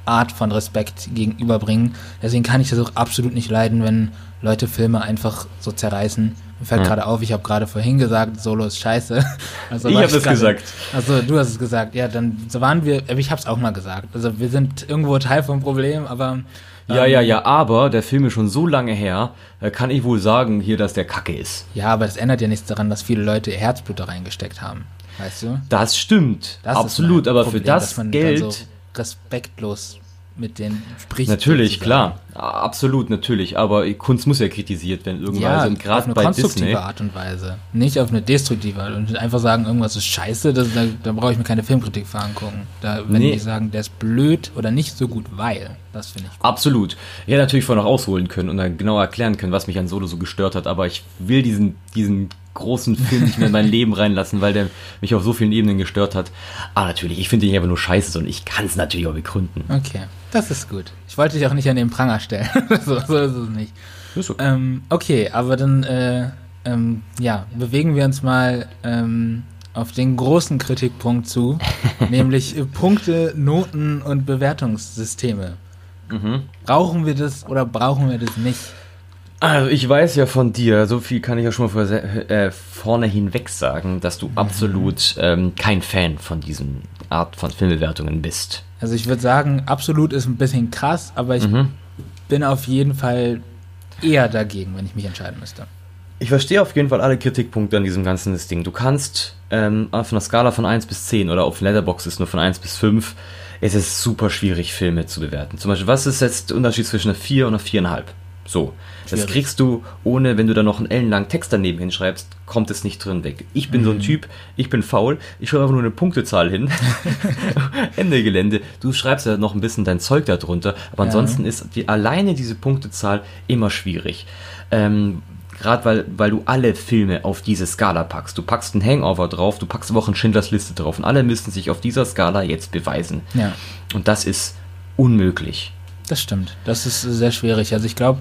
A: Art von Respekt gegenüberbringen. Deswegen kann ich das auch absolut nicht leiden, wenn Leute Filme einfach so zerreißen. Mir fällt
B: Ja.
A: gerade auf, ich habe gerade vorhin gesagt, Solo ist scheiße. Also
B: Ich
A: war
B: hab das
A: gerade-
B: gesagt.
A: Also du hast es gesagt, ja, dann so waren wir, aber ich habe es auch mal gesagt. Also wir sind irgendwo Teil vom Problem, aber
B: Ja,
A: ähm,
B: ja, ja, aber der Film ist schon so lange her, da kann ich wohl sagen hier, dass der Kacke ist.
A: Ja, aber das ändert ja nichts daran, dass viele Leute ihr Herzblut da reingesteckt haben. Weißt du?
B: Das stimmt,
A: Das ist
B: absolut,
A: mein
B: aber
A: Problem,
B: für das Geld...
A: So respektlos mit denen spricht.
B: Natürlich, klar. Absolut, natürlich. Aber Kunst muss ja kritisiert werden irgendwann.
A: Ja,
B: also, und
A: auf
B: gerade
A: eine
B: bei
A: konstruktive
B: Disney.
A: Art und Weise. Nicht auf eine destruktive Art. Und einfach sagen, irgendwas ist scheiße, das, da, da brauche ich mir keine Filmkritik für angucken. Da, wenn
B: Nee.
A: die sagen, der ist blöd oder nicht so gut, weil. Das finde ich gut.
B: Absolut. Ja, natürlich vorher noch ausholen können und dann genau erklären können, was mich an Solo so gestört hat. Aber ich will diesen, diesen großen Film nicht mehr in mein Leben reinlassen, weil der mich auf so vielen Ebenen gestört hat. Aber natürlich, ich finde ihn einfach nur scheiße, sondern ich kann es natürlich auch begründen.
A: Okay, das ist gut. Ich wollte dich auch nicht an den Pranger stellen. so, so ist es nicht.
B: Ist okay.
A: Ähm, okay, aber dann äh, ähm, ja, bewegen wir uns mal ähm, auf den großen Kritikpunkt zu, nämlich Punkte, Noten und Bewertungssysteme.
B: Mhm.
A: Brauchen wir das oder brauchen wir das nicht?
B: Also ich weiß ja von dir, so viel kann ich ja schon mal vor, äh, vorne hinweg sagen, dass du absolut ähm, kein Fan von diesen Art von Filmbewertungen bist.
A: Also ich würde sagen, absolut ist ein bisschen krass, aber ich
B: Mhm.
A: bin auf jeden Fall eher dagegen, wenn ich mich entscheiden müsste.
B: Ich verstehe auf jeden Fall alle Kritikpunkte an diesem ganzen Ding. Du kannst ähm, auf einer Skala von 1 bis 10 oder auf Letterbox ist nur von 1 bis 5, es ist super schwierig, Filme zu bewerten. Zum Beispiel, was ist jetzt der Unterschied zwischen einer 4 und einer 4,5? So. Das
A: Schwierig.
B: kriegst du, ohne, wenn du da noch einen ellenlangen Text daneben hinschreibst, kommt es nicht drin weg. Ich bin so ein Typ, ich bin faul, ich schreibe einfach nur eine Punktezahl hin. Ende Gelände. Du schreibst ja noch ein bisschen dein Zeug darunter, aber
A: Ja.
B: ansonsten ist die, alleine diese Punktezahl immer schwierig. Ähm, Gerade weil, weil du alle Filme auf diese Skala packst. Du packst einen Hangover drauf, du packst einen Schindlers Liste drauf und alle müssen sich auf dieser Skala jetzt beweisen.
A: Ja.
B: Und das ist unmöglich.
A: Das stimmt. Das ist sehr schwierig. Also ich glaube,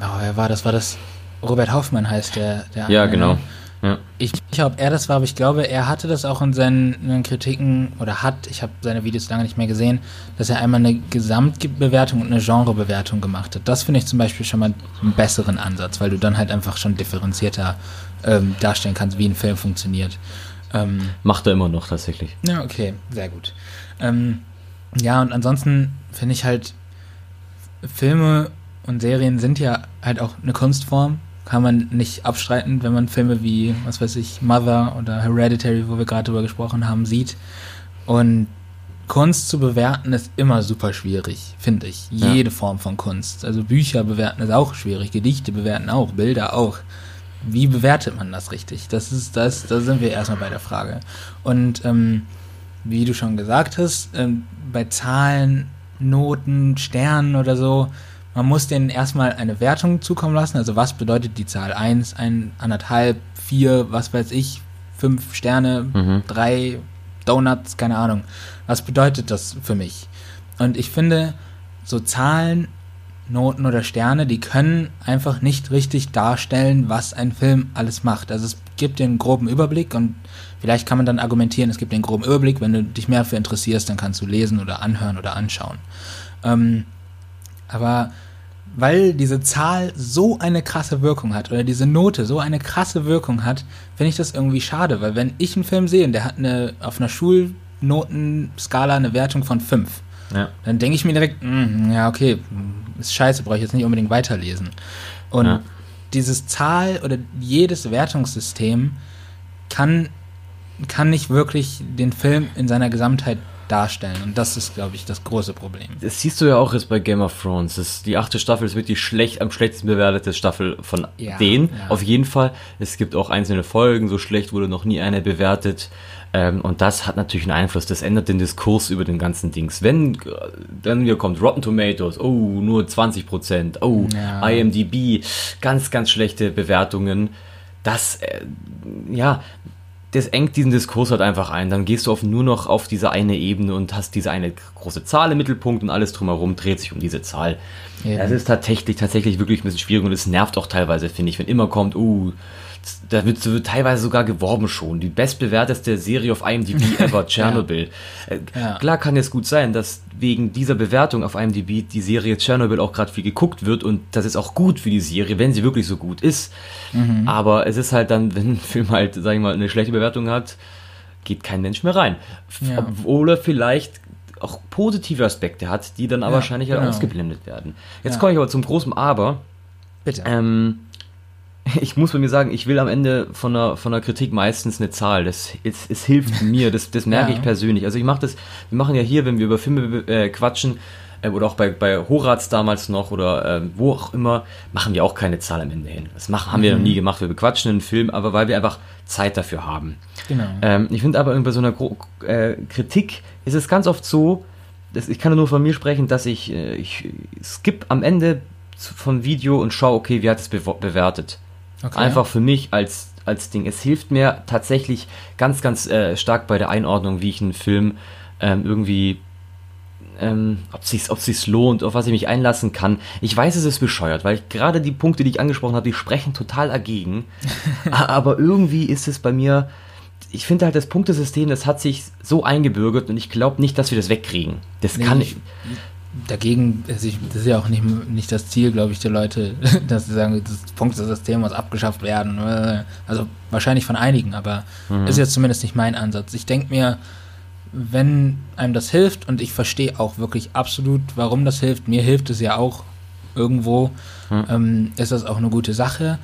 A: oh, wer war das? War das Robert Hoffmann heißt der. der
B: Ja, genau. Ja.
A: Ich weiß nicht, ob er das war, aber ich glaube, er hatte das auch in seinen, in seinen Kritiken oder hat, ich habe seine Videos lange nicht mehr gesehen, dass er einmal eine Gesamtbewertung und eine Genrebewertung gemacht hat. Das finde ich zum Beispiel schon mal einen besseren Ansatz, weil du dann halt einfach schon differenzierter ähm, darstellen kannst, wie ein Film funktioniert. Ähm,
B: Macht er immer noch tatsächlich.
A: ja, okay, sehr gut. Ähm, ja, und ansonsten finde ich halt, Filme und Serien sind ja halt auch eine Kunstform. Kann man nicht abstreiten, wenn man Filme wie, was weiß ich, Mother oder Hereditary, wo wir gerade drüber gesprochen haben, sieht. Und Kunst zu bewerten ist immer super schwierig, finde ich. Jede ja. Form von Kunst. Also Bücher bewerten ist auch schwierig, Gedichte bewerten auch, Bilder auch. Wie bewertet man das richtig? Das ist das, da sind wir erstmal bei der Frage. Und ähm, wie du schon gesagt hast, ähm, bei Zahlen, Noten, Sternen oder so, man muss denen erstmal eine Wertung zukommen lassen. Also was bedeutet die Zahl? Eins, ein, anderthalb, vier, was weiß ich, fünf Sterne, mhm. drei Donuts, keine Ahnung. Was bedeutet das für mich? Und ich finde, so Zahlen, Noten oder Sterne, die können einfach nicht richtig darstellen, was ein Film alles macht. Also es gibt den groben Überblick und vielleicht kann man dann argumentieren, es gibt den groben Überblick, wenn du dich mehr dafür interessierst, dann kannst du lesen oder anhören oder anschauen. Ähm, aber weil diese Zahl so eine krasse Wirkung hat oder diese Note so eine krasse Wirkung hat, finde ich das irgendwie schade, weil wenn ich einen Film sehe und der hat eine auf einer Schulnotenskala eine Wertung von 5, ja. dann denke ich mir direkt, mh, ja, okay, ist scheiße, brauche ich jetzt nicht unbedingt weiterlesen. Und ja. Dieses Zahl oder jedes Wertungssystem kann, kann nicht wirklich den Film in seiner Gesamtheit darstellen. Und das ist, glaube ich, das große Problem.
B: Das siehst du ja auch jetzt bei Game of Thrones. Das, die achte Staffel ist wirklich schlecht, am schlechtesten bewertete Staffel von ja, denen. Ja. Auf jeden Fall. Es gibt auch einzelne Folgen, so schlecht wurde noch nie eine bewertet. Ähm, und das hat natürlich einen Einfluss. Das ändert den Diskurs über den ganzen Dings. Wenn dann hier kommt Rotten Tomatoes, oh, nur 20%, oh, ja. IMDb, ganz, ganz schlechte Bewertungen. Das, äh, ja, das engt diesen Diskurs halt einfach ein. Dann gehst du auf nur noch auf diese eine Ebene und hast diese eine große Zahl im Mittelpunkt und alles drumherum dreht sich um diese Zahl. Ja. Das ist tatsächlich, tatsächlich wirklich ein bisschen schwierig und es nervt auch teilweise, finde ich, wenn immer kommt, uh, da wird, wird, teilweise sogar geworben schon. Die bestbewerteste Serie auf IMDb ever, Chernobyl. ja. Äh, ja. Klar kann es gut sein, dass wegen dieser Bewertung auf IMDb die Serie Chernobyl auch gerade viel geguckt wird und das ist auch gut für die Serie, wenn sie wirklich so gut ist. Mhm. Aber es ist halt dann, wenn ein Film halt, sag ich mal, eine schlechte Bewertung hat, geht kein Mensch mehr rein. Ja. Obwohl er vielleicht auch positive Aspekte hat, die dann aber wahrscheinlich halt genau. ausgeblendet werden. Jetzt komme ich aber zum großen Aber.
A: Bitte.
B: Ähm, ich muss bei mir sagen, ich will am Ende von einer, von einer Kritik meistens eine Zahl. Das, es, es hilft mir, das, das merke ja. ich persönlich. Also ich mache das, wir machen ja hier, wenn wir über Filme äh, quatschen, äh, oder auch bei, bei Horaz damals noch oder äh, wo auch immer, machen wir auch keine Zahl am Ende hin. Das machen, haben mhm. wir noch nie gemacht. Wir bequatschen einen Film, aber weil wir einfach Zeit dafür haben. Genau. Ähm, ich finde aber bei so einer Gro äh, Kritik ist es ganz oft so, dass, ich kann nur von mir sprechen, dass ich, äh, ich skip am Ende von Video und schaue, okay, wie hat es be bewertet. Okay. Einfach für mich als, als Ding. Es hilft mir tatsächlich ganz, ganz äh, stark bei der Einordnung, wie ich einen Film ähm, irgendwie ähm, ob es sich ob sich's lohnt, auf was ich mich einlassen kann. Ich weiß, es ist bescheuert, weil gerade die Punkte, die ich angesprochen habe, die sprechen total dagegen. aber irgendwie ist es bei mir, ich finde halt das Punktesystem, das hat sich so eingebürgert und ich glaube nicht, dass wir das wegkriegen. Das nee, kann ich
A: dagegen, also ich, das ist ja auch nicht, nicht das Ziel, glaube ich, der Leute, dass sie sagen, das Punktesystem muss abgeschafft werden. Also wahrscheinlich von einigen, aber mhm. ist jetzt zumindest nicht mein Ansatz. Ich denke mir, wenn einem das hilft, und ich verstehe auch wirklich absolut, warum das hilft, mir hilft es ja auch irgendwo, mhm. ähm, ist das auch eine gute Sache.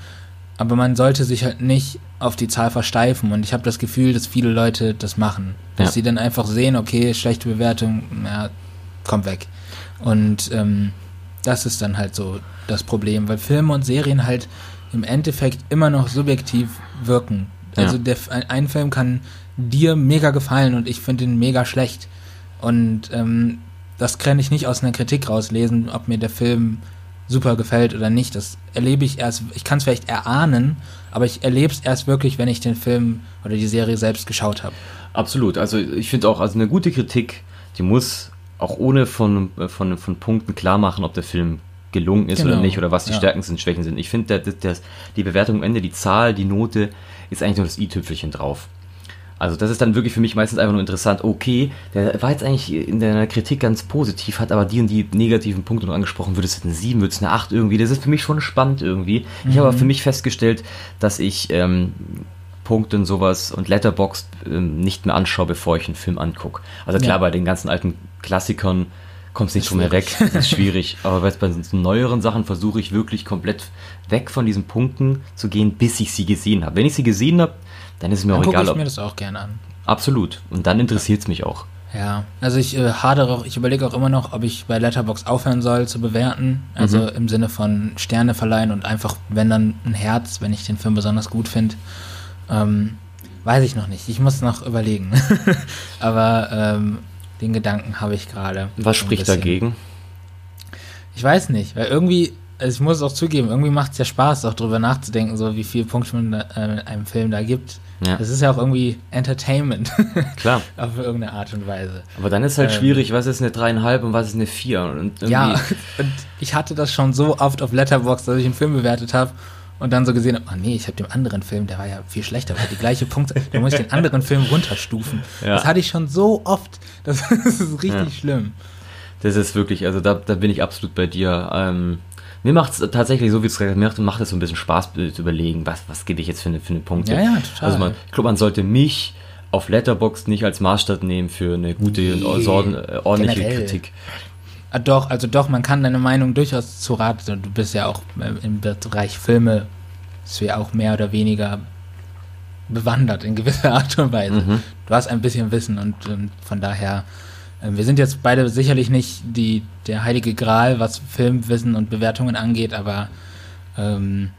A: Aber man sollte sich halt nicht auf die Zahl versteifen. Und ich habe das Gefühl, dass viele Leute das machen. Dass ja. sie dann einfach sehen, okay, schlechte Bewertung, ja, kommt weg. Und ähm, das ist dann halt so das Problem, weil Filme und Serien halt im Endeffekt immer noch subjektiv wirken. Also ja. der, ein, ein, Film kann dir mega gefallen und ich finde ihn mega schlecht. Und ähm, das kann ich nicht aus einer Kritik rauslesen, ob mir der Film super gefällt oder nicht. Das erlebe ich erst, ich kann es vielleicht erahnen, aber ich erlebe es erst wirklich, wenn ich den Film oder die Serie selbst geschaut habe.
B: Absolut. Also ich finde auch, also eine gute Kritik, die muss auch ohne von, von, von Punkten klar machen, ob der Film gelungen ist genau. oder nicht oder was die ja. Stärken sind, Schwächen sind. Ich finde, die Bewertung am Ende, die Zahl, die Note ist eigentlich nur das i-Tüpfelchen drauf. Also das ist dann wirklich für mich meistens einfach nur interessant, okay, der war jetzt eigentlich in der Kritik ganz positiv, hat aber die und die negativen Punkte noch angesprochen, wird es eine 7, wird es eine 8 irgendwie, das ist für mich schon spannend irgendwie. Mhm. Ich habe aber für mich festgestellt, dass ich ähm, Punkte und sowas und Letterboxd ähm, nicht mehr anschaue, bevor ich einen Film angucke. Also klar, ja. bei den ganzen alten Klassikern kommst nicht von mir weg. Das ist schwierig. Aber bei so neueren Sachen versuche ich wirklich komplett weg von diesen Punkten zu gehen, bis ich sie gesehen habe. Wenn ich sie gesehen habe, dann ist es mir
A: Dann
B: auch egal.
A: ich mir das auch gerne an.
B: absolut. Und dann interessiert es mich auch.
A: Ja, also ich äh, hadere auch, ich überlege auch immer noch, ob ich bei Letterbox aufhören soll zu bewerten. Also
B: Mhm.
A: im Sinne von Sterne verleihen und einfach, wenn dann ein Herz, wenn ich den Film besonders gut finde. Ähm, weiß ich noch nicht. Ich muss noch überlegen. Aber ähm, den Gedanken habe ich gerade.
B: Was spricht dagegen?
A: Ich weiß nicht, weil irgendwie, also ich muss es auch zugeben, irgendwie macht es ja Spaß, auch drüber nachzudenken, so wie viele Punkte man da, äh, einem Film da gibt.
B: Ja.
A: Das ist ja auch irgendwie Entertainment.
B: Klar.
A: Auf irgendeine Art und Weise.
B: Aber dann ist halt
A: Ähm.
B: schwierig, was ist eine dreieinhalb und was ist eine vier? Und
A: Ja, und ich hatte das schon so oft auf Letterbox, dass ich einen Film bewertet habe und dann so gesehen habe, oh nee, ich habe dem anderen Film, der war ja viel schlechter, weil die gleiche Punkte, da muss ich den anderen Film runterstufen.
B: Ja.
A: Das hatte ich schon so oft, das, ist richtig
B: Ja.
A: schlimm.
B: Das ist wirklich, also da, da bin ich absolut bei dir. Ähm, mir macht es tatsächlich, so wie es gerade macht, macht es so ein bisschen Spaß äh, zu überlegen, was, was gebe ich jetzt für eine, für eine Punkte.
A: Ja, ja, total.
B: Also man, ich glaube, man sollte mich auf Letterboxd nicht als Maßstab nehmen für eine gute
A: Nee,
B: und orden- ordentliche
A: generell.
B: Kritik.
A: Ah, doch, also doch, man kann deine Meinung durchaus zu Rat, du bist ja auch äh, im Bereich Filme, bist ja auch mehr oder weniger bewandert in gewisser Art und Weise.
B: Mhm.
A: Du hast ein bisschen Wissen und, ähm, von daher, äh, wir sind jetzt beide sicherlich nicht die, der heilige Gral, was Filmwissen und Bewertungen angeht, aber ähm,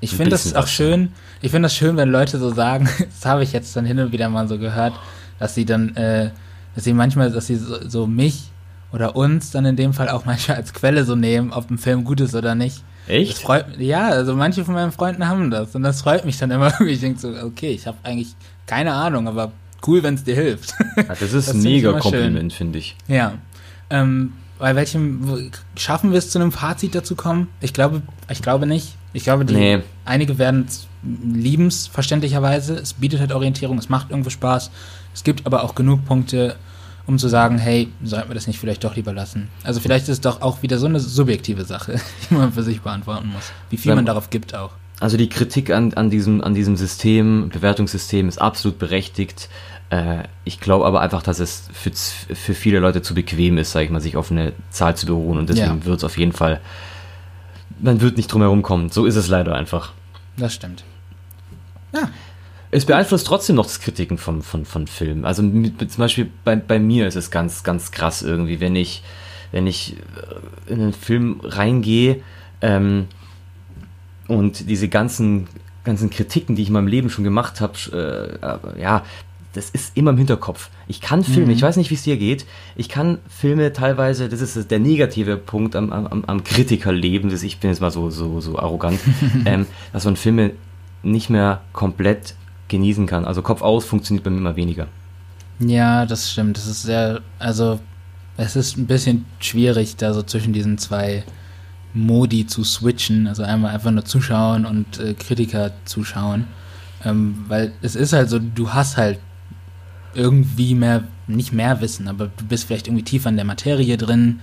A: ich finde das auch schön, ich finde das schön, wenn Leute so sagen, das habe ich jetzt dann hin und wieder mal so gehört, dass sie dann, äh, dass sie manchmal, dass sie so, so mich oder uns dann in dem Fall auch manchmal als Quelle so nehmen, ob ein Film gut ist oder nicht. Das
B: Echt?
A: freut Ja, also manche von meinen Freunden haben das und das freut mich dann immer. Ich denke so, okay, ich habe eigentlich keine Ahnung, aber cool, wenn es dir hilft.
B: Ja, das ist
A: Das
B: ein mega. Kompliment, finde ich.
A: ja. Ähm, bei welchem schaffen wir es zu einem Fazit dazu kommen? Ich glaube, ich glaube nicht. Ich glaube, die
B: Nee.
A: einige werden lieben es verständlicherweise. Es bietet halt Orientierung, es macht irgendwo Spaß. Es gibt aber auch genug Punkte, um zu sagen, hey, sollten wir das nicht vielleicht doch lieber lassen? Also vielleicht ist es doch auch wieder so eine subjektive Sache, die man für sich beantworten muss. Wie viel man darauf gibt auch.
B: Also die Kritik an, an, diesem, an diesem System, Bewertungssystem ist absolut berechtigt. Äh, ich glaube aber einfach, dass es für, für viele Leute zu bequem ist, sage ich mal, sich auf eine Zahl zu beruhen. Und deswegen
A: Ja.
B: wird es auf jeden Fall, man wird nicht drum herum kommen. So ist es leider einfach.
A: Das stimmt. Ja,
B: Es beeinflusst trotzdem noch das Kritiken von, von, von Filmen. Also mit, zum Beispiel bei, bei mir ist es ganz, ganz krass irgendwie, wenn ich, wenn ich äh, in einen Film reingehe ähm, und diese ganzen, ganzen Kritiken, die ich in meinem Leben schon gemacht habe, äh, ja, das ist immer im Hinterkopf. Ich kann Filme,
A: Mhm.
B: ich weiß nicht, wie es dir geht, ich kann Filme teilweise, das ist der negative Punkt am, am, am- am Kritikerleben, das ich bin jetzt mal so, so, so arrogant, ähm, dass man Filme nicht mehr komplett genießen kann. Also Kopf aus funktioniert bei mir immer weniger.
A: Ja, das stimmt. Das ist sehr, also es ist ein bisschen schwierig, da so zwischen diesen zwei Modi zu switchen. Also einmal einfach nur zuschauen und äh, Kritiker zuschauen. Ähm, weil es ist halt so, du hast halt irgendwie mehr, nicht mehr Wissen, aber du bist vielleicht irgendwie tiefer in der Materie drin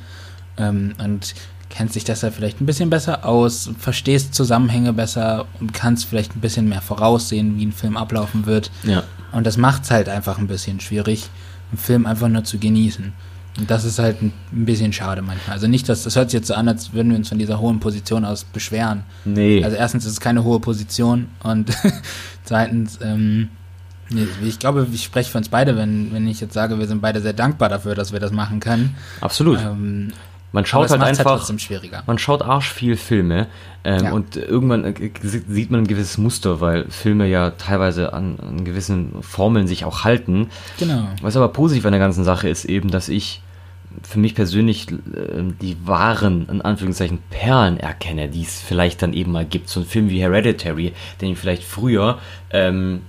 A: ähm, und kennst dich deshalb vielleicht ein bisschen besser aus, verstehst Zusammenhänge besser und kannst vielleicht ein bisschen mehr voraussehen, wie ein Film ablaufen wird.
B: Ja.
A: Und das macht es halt einfach ein bisschen schwierig, einen Film einfach nur zu genießen. Und das ist halt ein, bisschen schade manchmal. Also nicht, dass das hört sich jetzt so an, als würden wir uns von dieser hohen Position aus beschweren.
B: Nee.
A: Also erstens ist es keine hohe Position und zweitens, ähm, ich glaube, ich spreche für uns beide, wenn, wenn ich jetzt sage, wir sind beide sehr dankbar dafür, dass wir das machen können.
B: Absolut.
A: Ähm,
B: man schaut halt
A: macht's
B: einfach,
A: schwieriger.
B: man schaut arsch viel Filme ähm,
A: Ja.
B: und irgendwann äh, sieht man ein gewisses Muster, weil Filme ja teilweise an, an gewissen Formeln sich auch halten.
A: Genau.
B: Was aber positiv an der ganzen Sache ist eben, dass ich für mich persönlich äh, die wahren, in Anführungszeichen, Perlen erkenne, die es vielleicht dann eben mal gibt. So ein Film wie Hereditary, den ich vielleicht früher, ähm,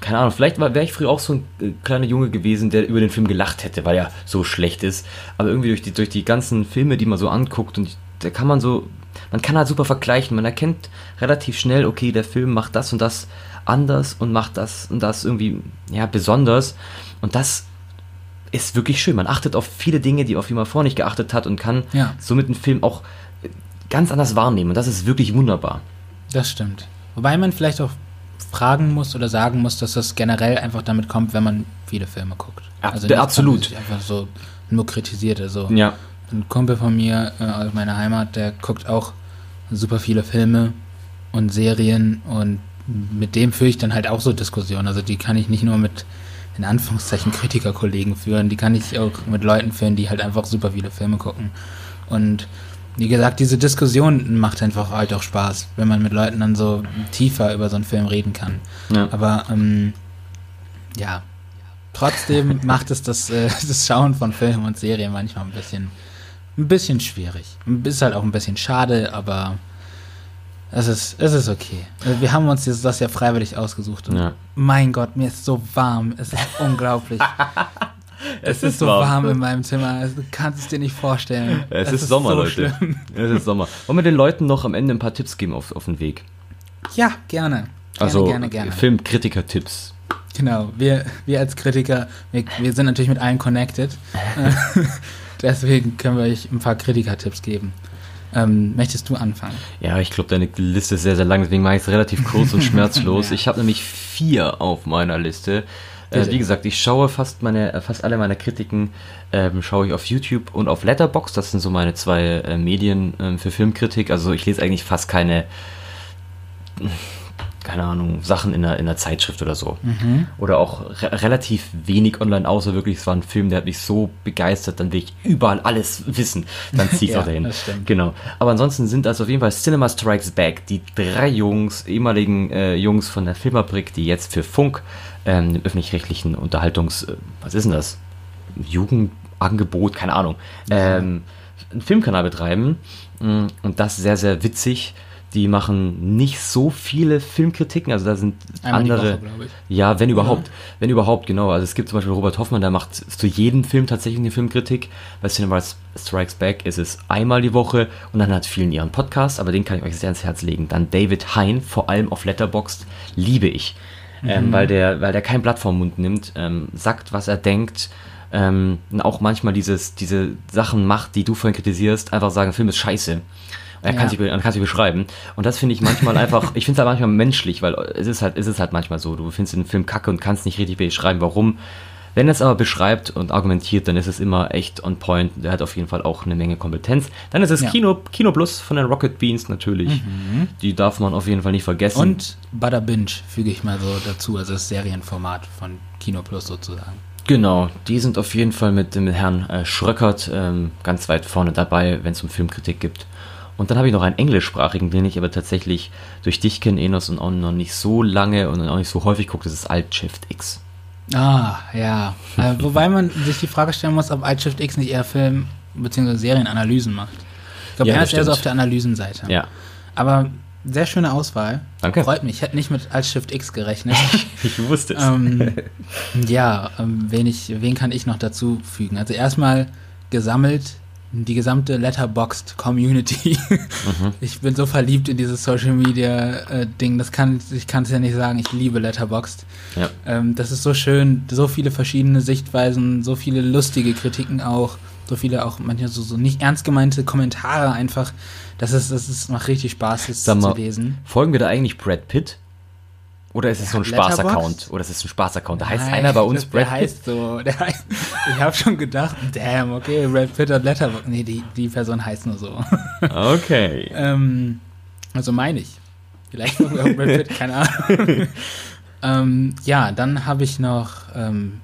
B: keine Ahnung, vielleicht wäre ich früher auch so ein äh, kleiner Junge gewesen, der über den Film gelacht hätte, weil er so schlecht ist. Aber irgendwie durch die, durch die ganzen Filme, die man so anguckt, und da kann man so, man kann halt super vergleichen. Man erkennt relativ schnell, okay, der Film macht das und das anders und macht das und das irgendwie, ja, besonders. Und das ist wirklich schön. Man achtet auf viele Dinge, die auf die man vorher nicht geachtet hat und kann
A: Ja.
B: somit einen Film auch äh, ganz anders wahrnehmen. Und das ist wirklich wunderbar.
A: Das stimmt. Wobei man vielleicht auch fragen muss oder sagen muss, dass das generell einfach damit kommt, wenn man viele Filme guckt.
B: Ja,
A: also
B: absolut.
A: einfach so nur kritisiert. Also
B: Ja.
A: ein Kumpel von mir äh, aus meiner Heimat, der guckt auch super viele Filme und Serien und mit dem führe ich dann halt auch so Diskussionen. Also die kann ich nicht nur mit in Anführungszeichen Kritikerkollegen führen, die kann ich auch mit Leuten führen, die halt einfach super viele Filme gucken. Und wie gesagt, diese Diskussion macht einfach halt auch Spaß, wenn man mit Leuten dann so tiefer über so einen Film reden kann.
B: Ja.
A: Aber ähm, ja, trotzdem macht es das, äh, das Schauen von Filmen und Serien manchmal ein bisschen, ein bisschen schwierig. Ist halt auch ein bisschen schade, aber es ist, es ist okay. Also Wir haben uns das ja freiwillig ausgesucht. Und
B: Ja.
A: Mein Gott, mir ist so warm. Es ist unglaublich. Es ist so warm. in meinem Zimmer. Du kannst es dir nicht vorstellen.
B: Es, ist, Sommer,
A: so
B: Leute.
A: schlimm.
B: Es ist Sommer. Wollen wir den Leuten noch am Ende ein paar Tipps geben auf, auf den Weg?
A: Ja, gerne. Gerne,
B: Also
A: gerne, gerne.
B: Filmkritiker-Tipps.
A: Genau, wir, wir als Kritiker, wir, wir sind natürlich mit allen connected. Deswegen können wir euch ein paar Kritiker-Tipps geben. Ähm, möchtest du anfangen?
B: Ja, ich glaube, deine Liste ist sehr, sehr lang, deswegen mache ich es relativ kurz und schmerzlos.
A: Ja.
B: Ich habe nämlich vier auf meiner Liste. Äh, wie gesagt, ich schaue fast meine, äh, fast alle meine Kritiken ähm, schaue ich auf YouTube und auf Letterboxd. Das sind so meine zwei äh, Medien ähm, für Filmkritik. Also ich lese eigentlich fast keine, keine Ahnung, Sachen in der, in der Zeitschrift oder so.
A: Mhm.
B: Oder auch re relativ wenig online, außer wirklich, es war ein Film, der hat mich so begeistert, dann will ich überall alles wissen. Dann ziehe ich
A: Ja,
B: auch dahin. Genau. Aber ansonsten sind das auf jeden Fall Cinema Strikes Back, die drei Jungs, ehemaligen äh, Jungs von der Filmfabrik, die jetzt für Funk, ähm, dem öffentlich-rechtlichen Unterhaltungs... Äh, was ist denn das? Jugendangebot, keine Ahnung. Ähm, einen Filmkanal betreiben. Mm, Und das sehr, sehr witzig. Die machen nicht so viele Filmkritiken, also da sind
A: Einmal die
B: andere.
A: Woche.
B: Ja, wenn überhaupt. Wenn überhaupt, genau. Also es gibt zum Beispiel Robert Hoffmann, der macht zu jedem Film tatsächlich eine Filmkritik. Bei Cinema Strikes Back ist es einmal die Woche und dann hat vielen ihren Podcast, aber den kann ich euch sehr ans Herz legen. Dann David Hein, vor allem auf Letterboxd, liebe ich. Ähm, weil, der, weil der kein Blatt vom Mund nimmt, ähm, sagt, was er denkt, ähm, auch manchmal dieses, diese Sachen macht, die du vorhin kritisierst, einfach sagen, Film ist scheiße. Er kann,
A: Ja.
B: sich, be- er kann sich beschreiben. Und das finde ich manchmal einfach, ich finde es halt manchmal menschlich, weil es ist halt, es ist halt manchmal so, du findest den Film kacke und kannst nicht richtig beschreiben, warum. Wenn er es aber beschreibt und argumentiert, dann ist es immer echt on point. Der hat auf jeden Fall auch eine Menge Kompetenz. Dann ist es
A: Ja.
B: Kino, Kino Plus von den Rocket Beans natürlich. Die darf man auf jeden Fall nicht vergessen.
A: Und Butter Binge füge ich mal so dazu, also das Serienformat von Kino Plus sozusagen.
B: Genau, die sind auf jeden Fall mit dem Herrn äh, Schröckert ähm, ganz weit vorne dabei, wenn es um Filmkritik gibt. Und dann habe ich noch einen englischsprachigen, den ich aber tatsächlich durch dich kenne, Enos, und auch noch nicht so lange und auch nicht so häufig gucke, das ist Alt Shift X.
A: Ah, ja. äh, wobei man sich die Frage stellen muss, ob Shift X nicht eher Film- bzw. Serienanalysen macht. Ich glaube,
B: Ja,
A: er ist eher so auf der Analysenseite.
B: Ja,
A: Aber sehr schöne Auswahl.
B: Danke.
A: Freut mich. Ich hätte nicht mit Shift X gerechnet.
B: ich wusste es.
A: ähm, ja, ähm, wen, ich, wen kann ich noch dazu fügen? Also erstmal gesammelt die gesamte Letterboxd Community. Ich bin so verliebt in dieses Social Media äh, Ding, das kann ich kann es ja nicht sagen. Ich liebe Letterboxd.
B: Ja.
A: Ähm, das ist so schön, so viele verschiedene Sichtweisen, so viele lustige Kritiken auch, so viele auch manchmal so, so nicht ernst gemeinte Kommentare einfach. Das ist das ist macht richtig Spaß das
B: mal,
A: zu lesen.
B: Folgen wir da eigentlich Brad Pitt? Oder ist es so ein? Spaß-Account? Oder ist es ein Spaß-Account? Da heißt
A: Nein,
B: einer bei uns
A: der
B: Brad Pitt.
A: heißt so. Der heißt, ich habe schon gedacht, damn, okay, Brad Pitt und Letterboxd. Nee, die, die Person heißt nur so.
B: Okay.
A: ähm, also meine ich. Vielleicht auch Brad Pitt, keine Ahnung. ähm, ja, dann habe ich noch ähm,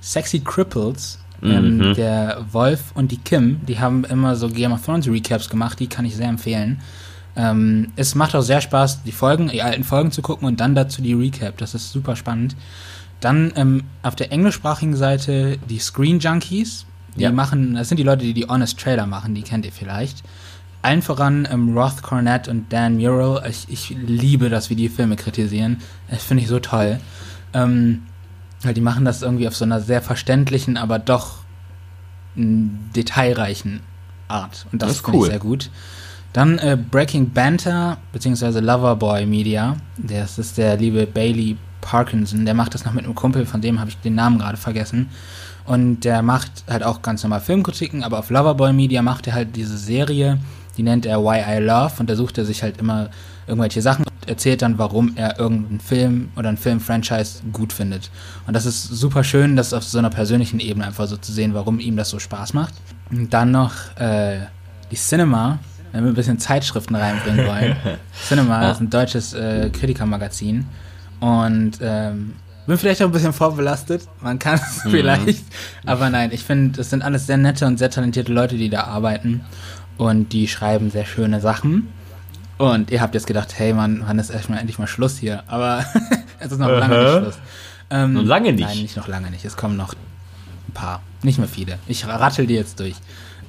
A: Sexy Cripples. Ähm,
B: Mhm.
A: Der Wolf und die Kim, die haben immer so Game of Thrones Recaps gemacht, die kann ich sehr empfehlen. Ähm, es macht auch sehr Spaß, die Folgen, die alten Folgen zu gucken und dann dazu die Recap. Das ist super spannend. Dann ähm, auf der englischsprachigen Seite die Screen Junkies. Die
B: Ja.
A: machen, das sind die Leute, die die Honest Trailer machen, die kennt ihr vielleicht. Allen voran ähm, Roth Cornett und Dan Murrell. Ich, ich liebe das, wie die Filme kritisieren. Das finde ich so toll. Ähm, weil die machen das irgendwie auf so einer sehr verständlichen, aber doch detailreichen Art. Und das,
B: Das
A: finde
B: cool.
A: ich sehr gut. Dann äh, Breaking Banter, beziehungsweise Loverboy Media. Das ist der liebe Bailey Parkinson. Der macht das noch mit einem Kumpel, von dem habe ich den Namen gerade vergessen. Und der macht halt auch ganz normal Filmkritiken, aber auf Loverboy Media macht er halt diese Serie, Die nennt er Why I Love und da sucht er sich halt immer irgendwelche Sachen und erzählt dann, warum er irgendeinen Film oder einen Film-Franchise gut findet. Und das ist super schön, das auf so einer persönlichen Ebene einfach so zu sehen, warum ihm das so Spaß macht. Und dann noch äh, die Cinema, wenn wir ein bisschen Zeitschriften reinbringen wollen. Cinema
B: Ja.
A: ist ein deutsches äh, Kritikermagazin und ähm, bin vielleicht auch ein bisschen vorbelastet, man kann es vielleicht, aber nein, ich finde, es sind alles sehr nette und sehr talentierte Leute, die da arbeiten und die schreiben sehr schöne Sachen. Und ihr habt jetzt gedacht, hey Mann, wann ist erstmal endlich mal Schluss hier? Aber es ist noch lange
B: Aha.
A: nicht Schluss. Ähm,
B: Noch lange nicht?
A: Nein, nicht noch lange nicht. Es kommen noch ein paar, nicht mehr viele. Ich rattel die jetzt durch.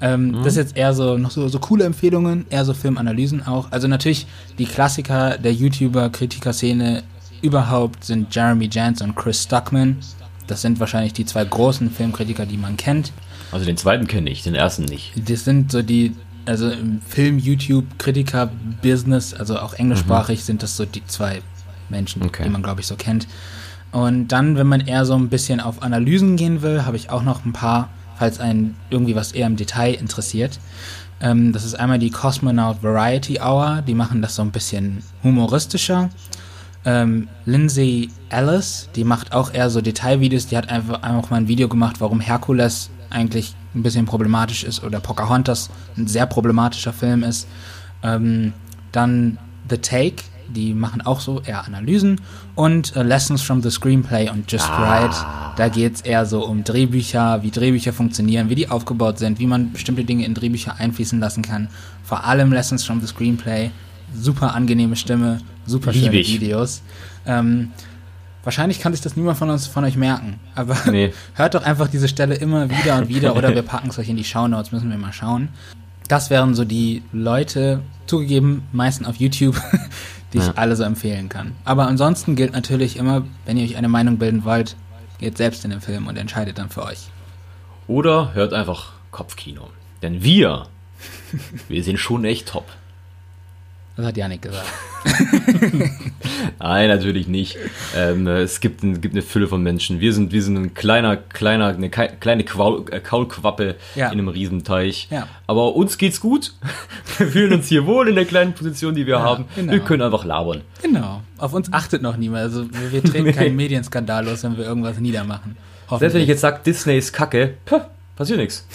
A: Ähm, Das ist jetzt eher so noch so, so coole Empfehlungen, eher so Filmanalysen auch. Also natürlich die Klassiker der YouTuber-Kritiker-Szene überhaupt sind Jeremy Jans und Chris Stuckman. Das sind wahrscheinlich die zwei großen Filmkritiker, die man kennt.
B: Also den zweiten kenne ich, den ersten nicht.
A: Das sind so die, also im Film-YouTube-Kritiker-Business, also auch englischsprachig, sind das so die zwei Menschen,
B: Okay.
A: die man, glaube ich, so kennt. Und dann, wenn man eher so ein bisschen auf Analysen gehen will, habe ich auch noch ein paar, falls einen irgendwie was eher im Detail interessiert. Ähm, das ist einmal die Cosmonaut Variety Hour, die machen das so ein bisschen humoristischer. Ähm, Lindsay Ellis, die macht auch eher so Detailvideos, die hat einfach, einfach mal ein Video gemacht, warum Hercules eigentlich ein bisschen problematisch ist oder Pocahontas ein sehr problematischer Film ist. Ähm, dann The Take, die machen auch so eher Analysen und äh, Lessons from the Screenplay und Just Right. Da geht es eher so um Drehbücher, wie Drehbücher funktionieren, wie die aufgebaut sind, wie man bestimmte Dinge in Drehbücher einfließen lassen kann. Vor allem Lessons from the Screenplay. Super angenehme Stimme, super schöne. Videos. Ähm, wahrscheinlich kann sich das niemand von uns von euch merken, aber
B: Nee.
A: hört doch einfach diese Stelle immer wieder und wieder oder wir packen es euch in die Shownotes, müssen wir mal schauen. Das wären so die Leute, zugegeben, meistens auf YouTube, die ich
B: Ja.
A: alle so empfehlen kann. Aber ansonsten gilt natürlich immer, wenn ihr euch eine Meinung bilden wollt, geht selbst in den Film und entscheidet dann für euch.
B: Oder hört einfach Kopfkino. Denn wir, wir sind schon echt top.
A: Das hat Janik gesagt.
B: Nein, natürlich nicht. Ähm, äh, es gibt, ein, gibt eine Fülle von Menschen. Wir sind, wir sind ein kleiner, kleiner, eine kleine Quau, äh, Kaulquappe
A: Ja.
B: in einem Riesenteich.
A: Ja.
B: Aber uns geht's gut. Wir fühlen uns hier wohl in der kleinen Position, die wir
A: Ja,
B: haben.
A: genau.
B: Wir können einfach labern.
A: Genau. Auf uns achtet noch niemand. Also wir, treten keinen Medienskandal los, wenn wir irgendwas niedermachen.
B: Selbst wenn ich jetzt sage, Disney ist kacke, puh, passiert nichts.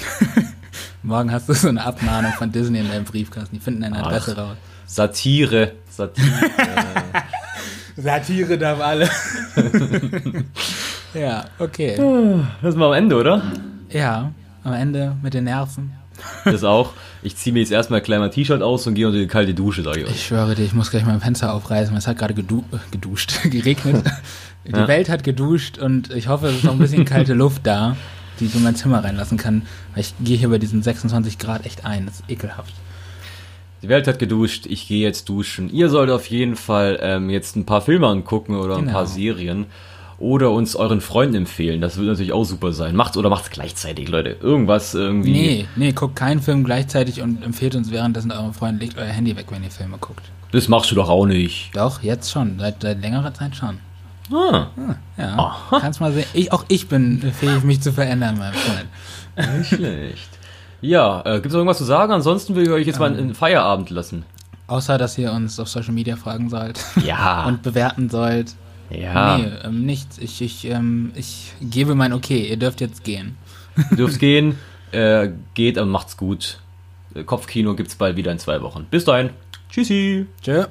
A: Morgen hast du so eine Abmahnung von Disney in deinem Briefkasten. Die finden deine
B: Ach.
A: Adresse raus.
B: Satire. Satire.
A: Satire darf alle. ja, okay.
B: das sind wir am Ende, oder?
A: Ja, am Ende mit den Nerven.
B: Das auch. Ich ziehe mir jetzt erstmal gleich mein T-Shirt aus und gehe unter die kalte Dusche, sage ich euch.
A: Ich schwöre dir, ich muss gleich mein Fenster aufreißen. Es hat gerade gedu äh, geduscht, geregnet. Die
B: Ja.
A: Welt hat geduscht und ich hoffe, es ist noch ein bisschen kalte Luft da, die ich in mein Zimmer reinlassen kann. Weil ich gehe hier bei diesen 26 Grad echt ein. Das ist ekelhaft.
B: Die Welt hat geduscht, ich gehe jetzt duschen. Ihr sollt auf jeden Fall ähm, jetzt ein paar Filme angucken oder ein
A: Genau.
B: paar Serien. Oder uns euren Freunden empfehlen. Das würde natürlich auch super sein. Macht's oder macht's gleichzeitig, Leute. Irgendwas irgendwie.
A: Nee, nee, guckt keinen Film gleichzeitig und empfehlt uns währenddessen euren Freunden, legt euer Handy weg, wenn ihr Filme guckt.
B: Das machst du doch auch nicht.
A: Doch, jetzt schon. Seit, seit längerer Zeit schon.
B: Ah,
A: Ah, ja, kannst mal sehen. Ich, auch ich bin fähig, mich zu verändern, mein Freund.
B: nicht schlecht. Ja, äh, gibt's noch irgendwas zu sagen? Ansonsten will ich euch jetzt mal in Feierabend lassen.
A: Außer, dass ihr uns auf Social Media fragen sollt
B: Ja.
A: und bewerten sollt.
B: ja.
A: Nee, ähm, nichts. Ich, ich, ähm, ich gebe mein Okay. Ihr dürft jetzt gehen.
B: Dürft gehen. Äh, geht und macht's gut. Kopfkino gibt's bald wieder in zwei Wochen. Bis dahin. Tschüssi.
A: Tschö.